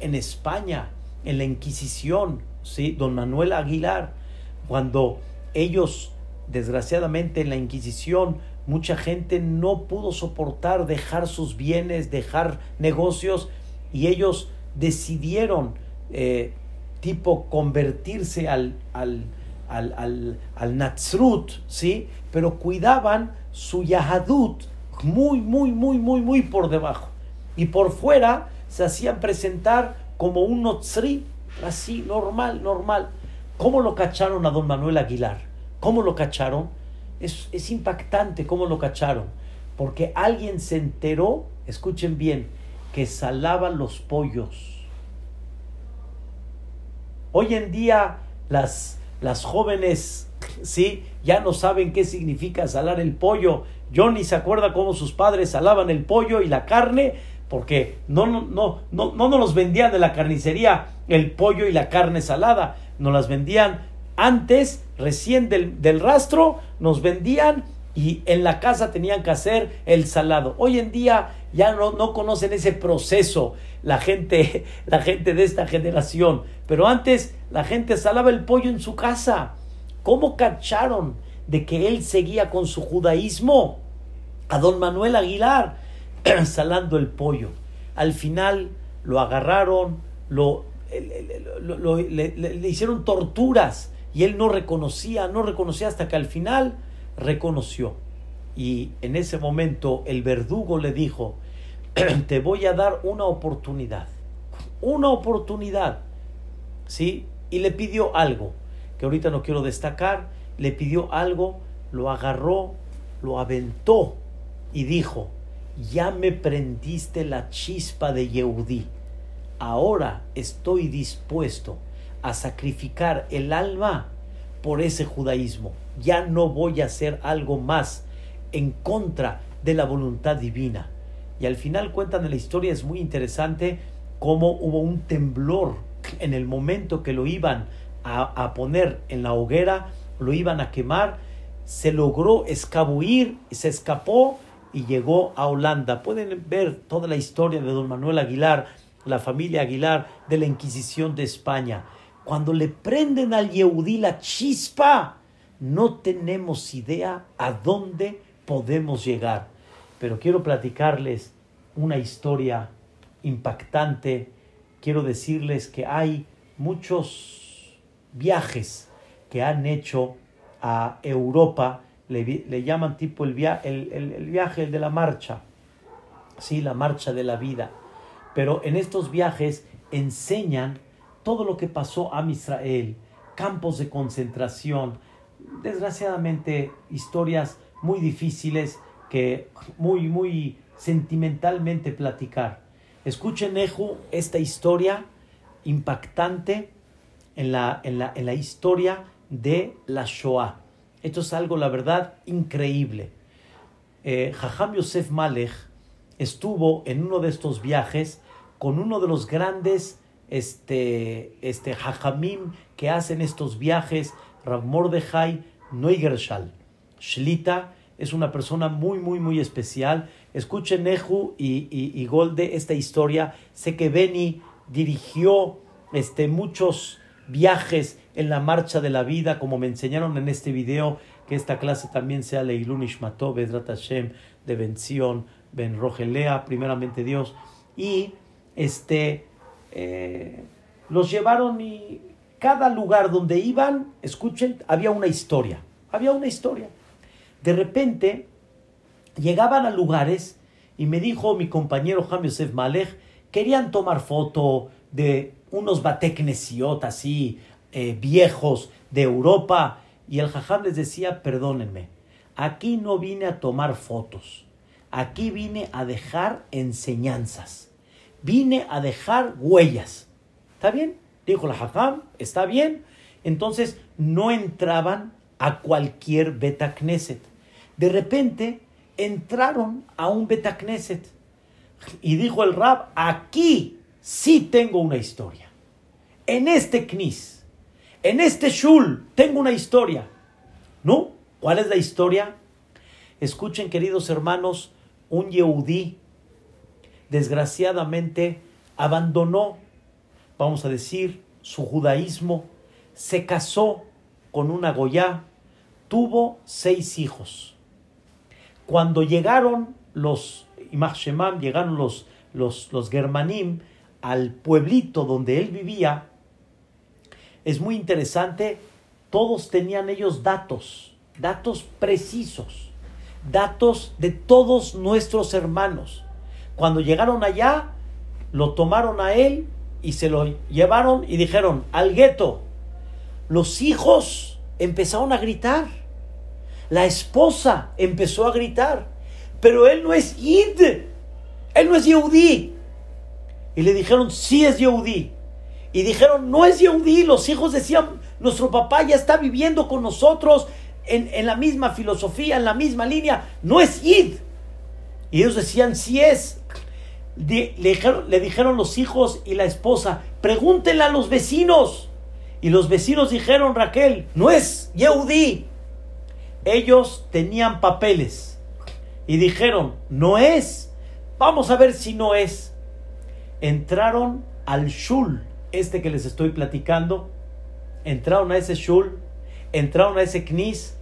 en España, en la Inquisición, ¿sí? don Manuel Aguilar, cuando ellos, desgraciadamente en la Inquisición, mucha gente no pudo soportar dejar sus bienes, dejar negocios, y ellos decidieron eh, tipo convertirse al, al, al, al, al Natsrut, ¿sí? Pero cuidaban su Yahadut muy, muy, muy, muy, muy por debajo. Y por fuera se hacían presentar como un Notzri, así, normal, normal. ¿Cómo lo cacharon a don Manuel Aguilar? ¿Cómo lo cacharon? Es, es impactante cómo lo cacharon. Porque alguien se enteró, escuchen bien, que salaban los pollos Hoy en día las, las jóvenes, ¿sí? Ya no saben qué significa salar el pollo. Johnny se acuerda cómo sus padres salaban el pollo y la carne, porque no, no, no, no, no nos los vendían de la carnicería el pollo y la carne salada, nos las vendían antes, recién del, del rastro, nos vendían y en la casa tenían que hacer el salado. Hoy en día ya no, no conocen ese proceso la gente, la gente de esta generación. Pero antes la gente salaba el pollo en su casa. ¿Cómo cacharon de que él seguía con su judaísmo? A don Manuel Aguilar salando el pollo. Al final lo agarraron, lo, le, le hicieron torturas y él no reconocía, no reconocía hasta que al final reconoció. Y en ese momento el verdugo le dijo, te voy a dar una oportunidad, una oportunidad, ¿sí? Y le pidió algo, que ahorita no quiero destacar, le pidió algo, lo agarró, lo aventó y dijo, ya me prendiste la chispa de Yehudí, ahora estoy dispuesto a sacrificar el alma por ese judaísmo, ya no voy a hacer algo más en contra de la voluntad divina y al final cuentan en la historia, es muy interesante cómo hubo un temblor en el momento que lo iban a, poner en la hoguera, lo iban a quemar, se logró escabullir y se escapó y llegó a Holanda. Pueden ver toda la historia de don Manuel Aguilar, la familia Aguilar de la Inquisición de España. Cuando le prenden al Yehudí la chispa, no tenemos idea a dónde podemos llegar pero quiero platicarles una historia impactante. Quiero decirles que hay muchos viajes que han hecho a Europa le, llaman tipo el, el, viaje de la marcha, sí, la marcha de la vida. Pero en estos viajes enseñan todo lo que pasó a Israel, campos de concentración, desgraciadamente historias muy difíciles que muy, muy sentimentalmente platicar. Escuchen, Eju, esta historia impactante en la, en la, en la historia de la Shoah. Esto es algo, la verdad, increíble. Eh, Jajam Yosef Malech estuvo en uno de estos viajes con uno de los grandes este, este, Jajamim que hacen estos viajes, Rav Mordechai Neugershal. Shlita es una persona muy, muy, muy especial. Escuchen Nehu y, y, Golde esta historia. Sé que Beni dirigió este, muchos viajes en la marcha de la vida, como me enseñaron en este video, que esta clase también sea Leilun Ishmatov, Bedrat Hashem, de Bención, Ben Rogelea, primeramente Dios, y este, eh, los llevaron y cada lugar donde iban, escuchen, había una historia, había una historia. De repente llegaban a lugares y me dijo mi compañero Ham Yosef Malech, querían tomar foto de unos bateknesiot así, eh, viejos de Europa. Y el jajam les decía, perdónenme, aquí no vine a tomar fotos, aquí vine a dejar enseñanzas, vine a dejar huellas. ¿Está bien? Dijo el jajam, está bien. Entonces no entraban a cualquier Betacneset. De repente entraron a un Betacneset. Y dijo el rab, aquí sí tengo una historia. En este knis, en este shul, tengo una historia. ¿No? ¿Cuál es la historia? Escuchen, queridos hermanos, un Yehudí, desgraciadamente, abandonó, vamos a decir, su judaísmo, se casó con una Goya, tuvo seis hijos. Cuando llegaron los Imach llegaron los, los, los Germanim, al pueblito donde él vivía, es muy interesante, todos tenían ellos datos, datos precisos, datos de todos nuestros hermanos. Cuando llegaron allá, lo tomaron a él y se lo llevaron y dijeron al gueto. Los hijos empezaron a gritar. La esposa empezó a gritar. Pero él no es Id. Él no es Yehudí. Y le dijeron, sí es Yehudí. Y dijeron, no es Yehudí. Los hijos decían, nuestro papá ya está viviendo con nosotros en, la misma filosofía, en la misma línea. No es Id. Y ellos decían, sí es. Le, dijeron, le, dijeron, los hijos y la esposa, pregúntenle a los vecinos. Y los vecinos dijeron, Raquel, no es Yehudí. Ellos tenían papeles. Y dijeron, no es. Vamos a ver si no es entraron al shul, este que les estoy platicando, entraron a ese shul, entraron a ese knis,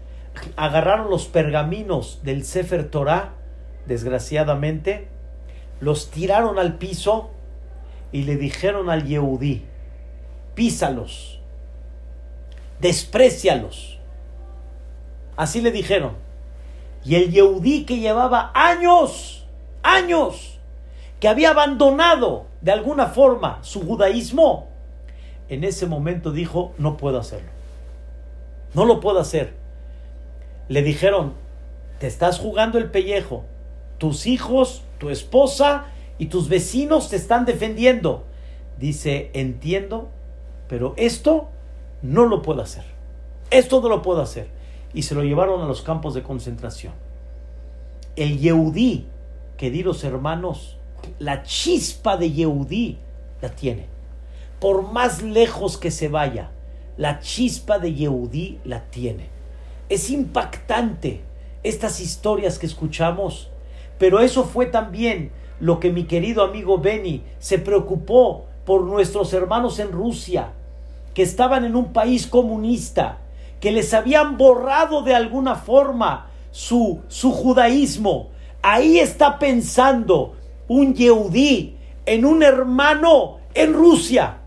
agarraron los pergaminos del Sefer Torah, desgraciadamente, los tiraron al piso y le dijeron al Yehudí, písalos, desprecialos. Así le dijeron. Y el Yehudí que llevaba años, años, que había abandonado de alguna forma su judaísmo, en ese momento dijo, no puedo hacerlo. No lo puedo hacer. Le dijeron, te estás jugando el pellejo. Tus hijos, tu esposa y tus vecinos te están defendiendo. Dice, entiendo, pero esto no lo puedo hacer. Esto no lo puedo hacer. Y se lo llevaron a los campos de concentración. El Yehudí, queridos hermanos, la chispa de Yehudí la tiene. Por más lejos que se vaya, la chispa de Yehudí la tiene. Es impactante estas historias que escuchamos, pero eso fue también lo que mi querido amigo Benny se preocupó por nuestros hermanos en Rusia, que estaban en un país comunista, que les habían borrado de alguna forma su, su judaísmo. Ahí está pensando un Yehudí, en un hermano en Rusia,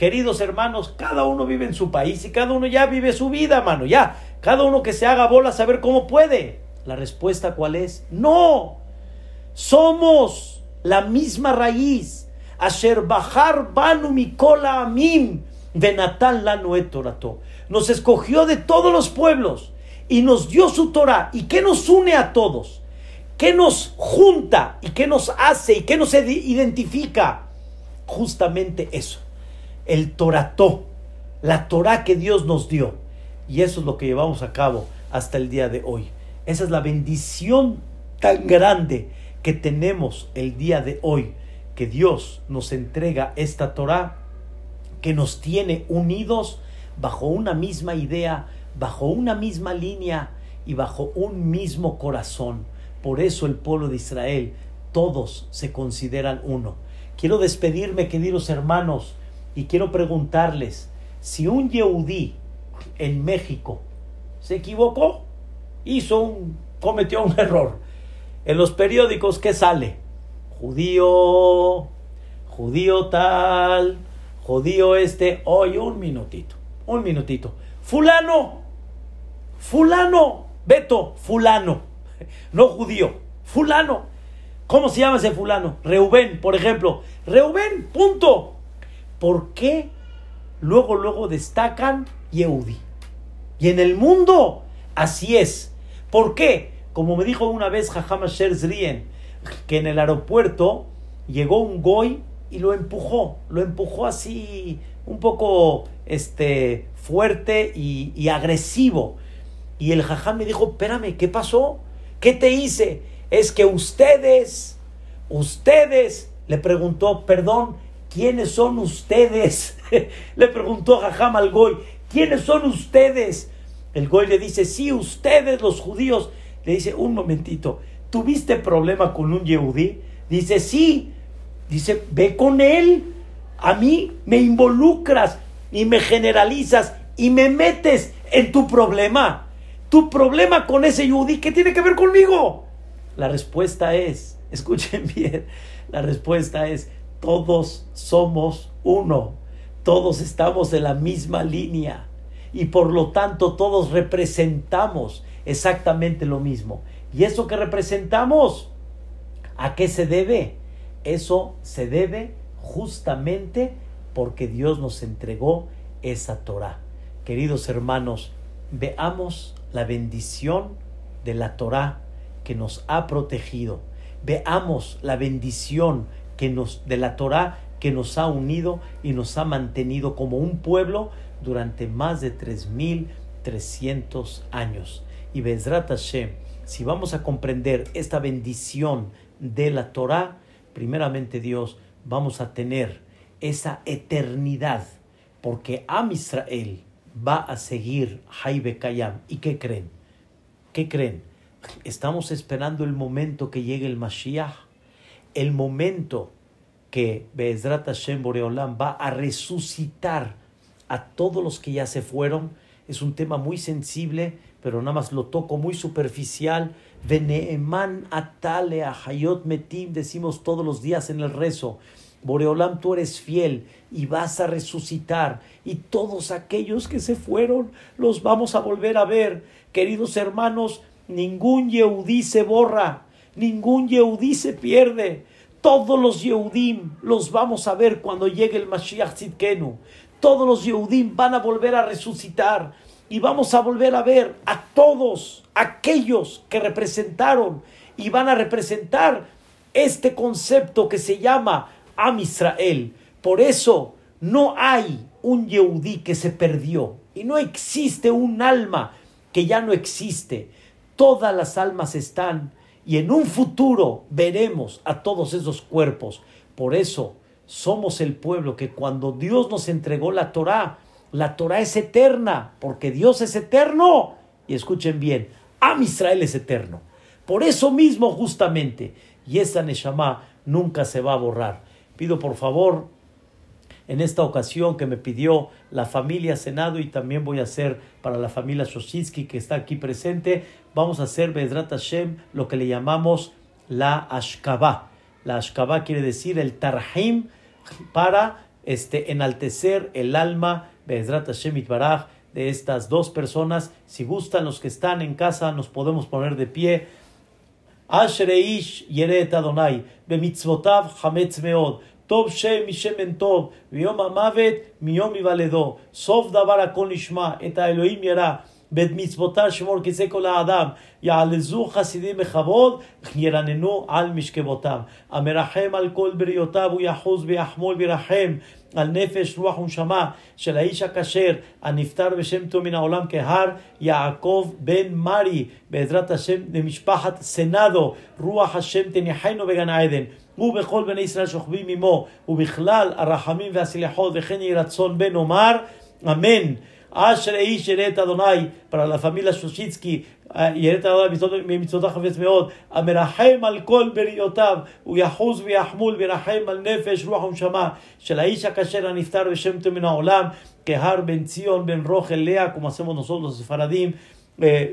Queridos hermanos, cada uno vive en su país y cada uno ya vive su vida, mano. Ya, cada uno que se haga bola a saber cómo puede. La respuesta cuál es? No. Somos la misma raíz. Asher bajar banu mikola amim de natal la torato. Nos escogió de todos los pueblos y nos dio su Torah. ¿Y qué nos une a todos? ¿Qué nos junta y qué nos hace y qué nos identifica? Justamente eso el Torató, la Torah que Dios nos dio. Y eso es lo que llevamos a cabo hasta el día de hoy. Esa es la bendición tan grande que tenemos el día de hoy, que Dios nos entrega esta Torah que nos tiene unidos bajo una misma idea, bajo una misma línea y bajo un mismo corazón. Por eso el pueblo de Israel, todos se consideran uno. Quiero despedirme, queridos hermanos, y quiero preguntarles, si un Yehudí en México se equivocó, hizo un, cometió un error, en los periódicos, ¿qué sale? Judío, judío tal, judío este, hoy un minutito, un minutito. Fulano, fulano, Beto, fulano, no judío, fulano. ¿Cómo se llama ese fulano? Reubén, por ejemplo. Reubén, punto. ¿Por qué luego, luego destacan Yehudi? Y en el mundo, así es. ¿Por qué? Como me dijo una vez Jajama Sherzrien, que en el aeropuerto llegó un goy y lo empujó, lo empujó así un poco este, fuerte y, y agresivo. Y el jajam me dijo, espérame, ¿qué pasó? ¿Qué te hice? Es que ustedes, ustedes, le preguntó, perdón, ¿quiénes son ustedes? le preguntó Jajam al Goy, ¿quiénes son ustedes? El Goy le dice, sí, ustedes los judíos. Le dice, un momentito, ¿tuviste problema con un Yehudí? Dice, sí. Dice, ve con él. A mí me involucras y me generalizas y me metes en tu problema. Tu problema con ese Yehudí, ¿qué tiene que ver conmigo? La respuesta es, escuchen bien, la respuesta es, todos somos uno, todos estamos en la misma línea y por lo tanto todos representamos exactamente lo mismo. ¿Y eso que representamos? ¿A qué se debe? Eso se debe justamente porque Dios nos entregó esa Torah. Queridos hermanos, veamos la bendición de la Torah que nos ha protegido. Veamos la bendición que nos, de la Torah que nos ha unido y nos ha mantenido como un pueblo durante más de 3.300 años. Y Bezrat Hashem, si vamos a comprender esta bendición de la Torah, primeramente Dios, vamos a tener esa eternidad, porque Am Israel va a seguir Haibe Kayam. ¿Y qué creen? ¿Qué creen? Estamos esperando el momento que llegue el Mashiach el momento que Be'ezrat Hashem Boreolam va a resucitar a todos los que ya se fueron. Es un tema muy sensible, pero nada más lo toco muy superficial. Veneeman atale a Hayot Metim, decimos todos los días en el rezo. Boreolam, tú eres fiel y vas a resucitar. Y todos aquellos que se fueron los vamos a volver a ver. Queridos hermanos, ningún Yehudí se borra. Ningún Yehudí se pierde. Todos los Yehudim los vamos a ver cuando llegue el Mashiach Tzidkenu. Todos los Yehudim van a volver a resucitar y vamos a volver a ver a todos aquellos que representaron y van a representar este concepto que se llama Am Israel. Por eso no hay un Yehudí que se perdió y no existe un alma que ya no existe. Todas las almas están y en un futuro veremos a todos esos cuerpos. Por eso somos el pueblo que cuando Dios nos entregó la Torah, la Torah es eterna, porque Dios es eterno. Y escuchen bien, Am Israel es eterno. Por eso mismo justamente, y esa Neshama nunca se va a borrar. Pido por favor en esta ocasión que me pidió la familia Senado y también voy a hacer para la familia Shoshinsky que está aquí presente, vamos a hacer Bedrat Hashem lo que le llamamos la Ashkabah. La Ashkabah quiere decir el Tarhim para este, enaltecer el alma Bezrat Hashem Baraj de estas dos personas. Si gustan los que están en casa, nos podemos poner de pie. Ashreish Yeret Adonai, Bemitzvotav Hametz Meod. טוב שם משמן טוב, ויום המוות מיום היוולדו. סוף דבר הכל נשמע, את האלוהים ירא. בית מצוותה שמור כיסא כל האדם, יעלזו חסידים בכבוד, ירננו על משכבותם. המרחם על כל בריאותיו, הוא יחוז ויחמול וירחם על נפש, רוח ונשמה של האיש הכשר, הנפטר בשם טוב מן העולם כהר, יעקב בן מרי, בעזרת השם למשפחת סנדו, רוח השם תניחנו בגן העדן. ובכל בני ישראל שוכבים עמו, ובכלל הרחמים והסליחות, וכן יהי רצון בן אומר, אמן. אשר איש יראת אדוני, para la familia שושיצקי, יראת אדוני ממצוותיו חפץ מאוד, המרחם על כל בריאותיו, הוא יחוז ויחמול וירחם על נפש, רוח ונשמה, של האיש הכשר הנפטר בשם טוב מן העולם, כהר בן ציון בן רוחל לאה, כמו hacemos nosotros los ספרדים,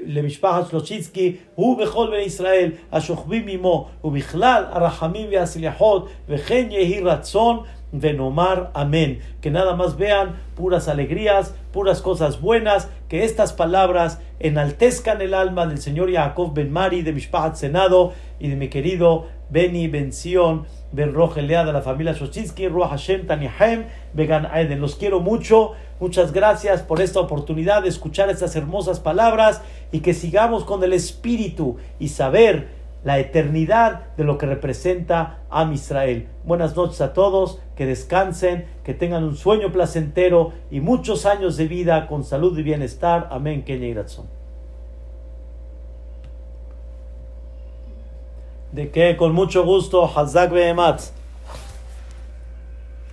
למשפחת שלושיצקי, הוא בכל בני ישראל השוכבים עמו, ובכלל הרחמים והסליחות, וכן יהי רצון venomar amén. Que nada más vean puras alegrías, puras cosas buenas, que estas palabras enaltezcan el alma del señor Jacob Ben Mari, de Mishpahat Senado y de mi querido Beni Ben Sion Ben Rogelea de la familia Shochinsky, Ruach Hashem Tanihem Began Aiden. Los quiero mucho. Muchas gracias por esta oportunidad de escuchar estas hermosas palabras y que sigamos con el espíritu y saber la eternidad de lo que representa a Israel. Buenas noches a todos, que descansen, que tengan un sueño placentero y muchos años de vida con salud y bienestar. Amén, Kenya y De que con mucho gusto, Hazak Behematz.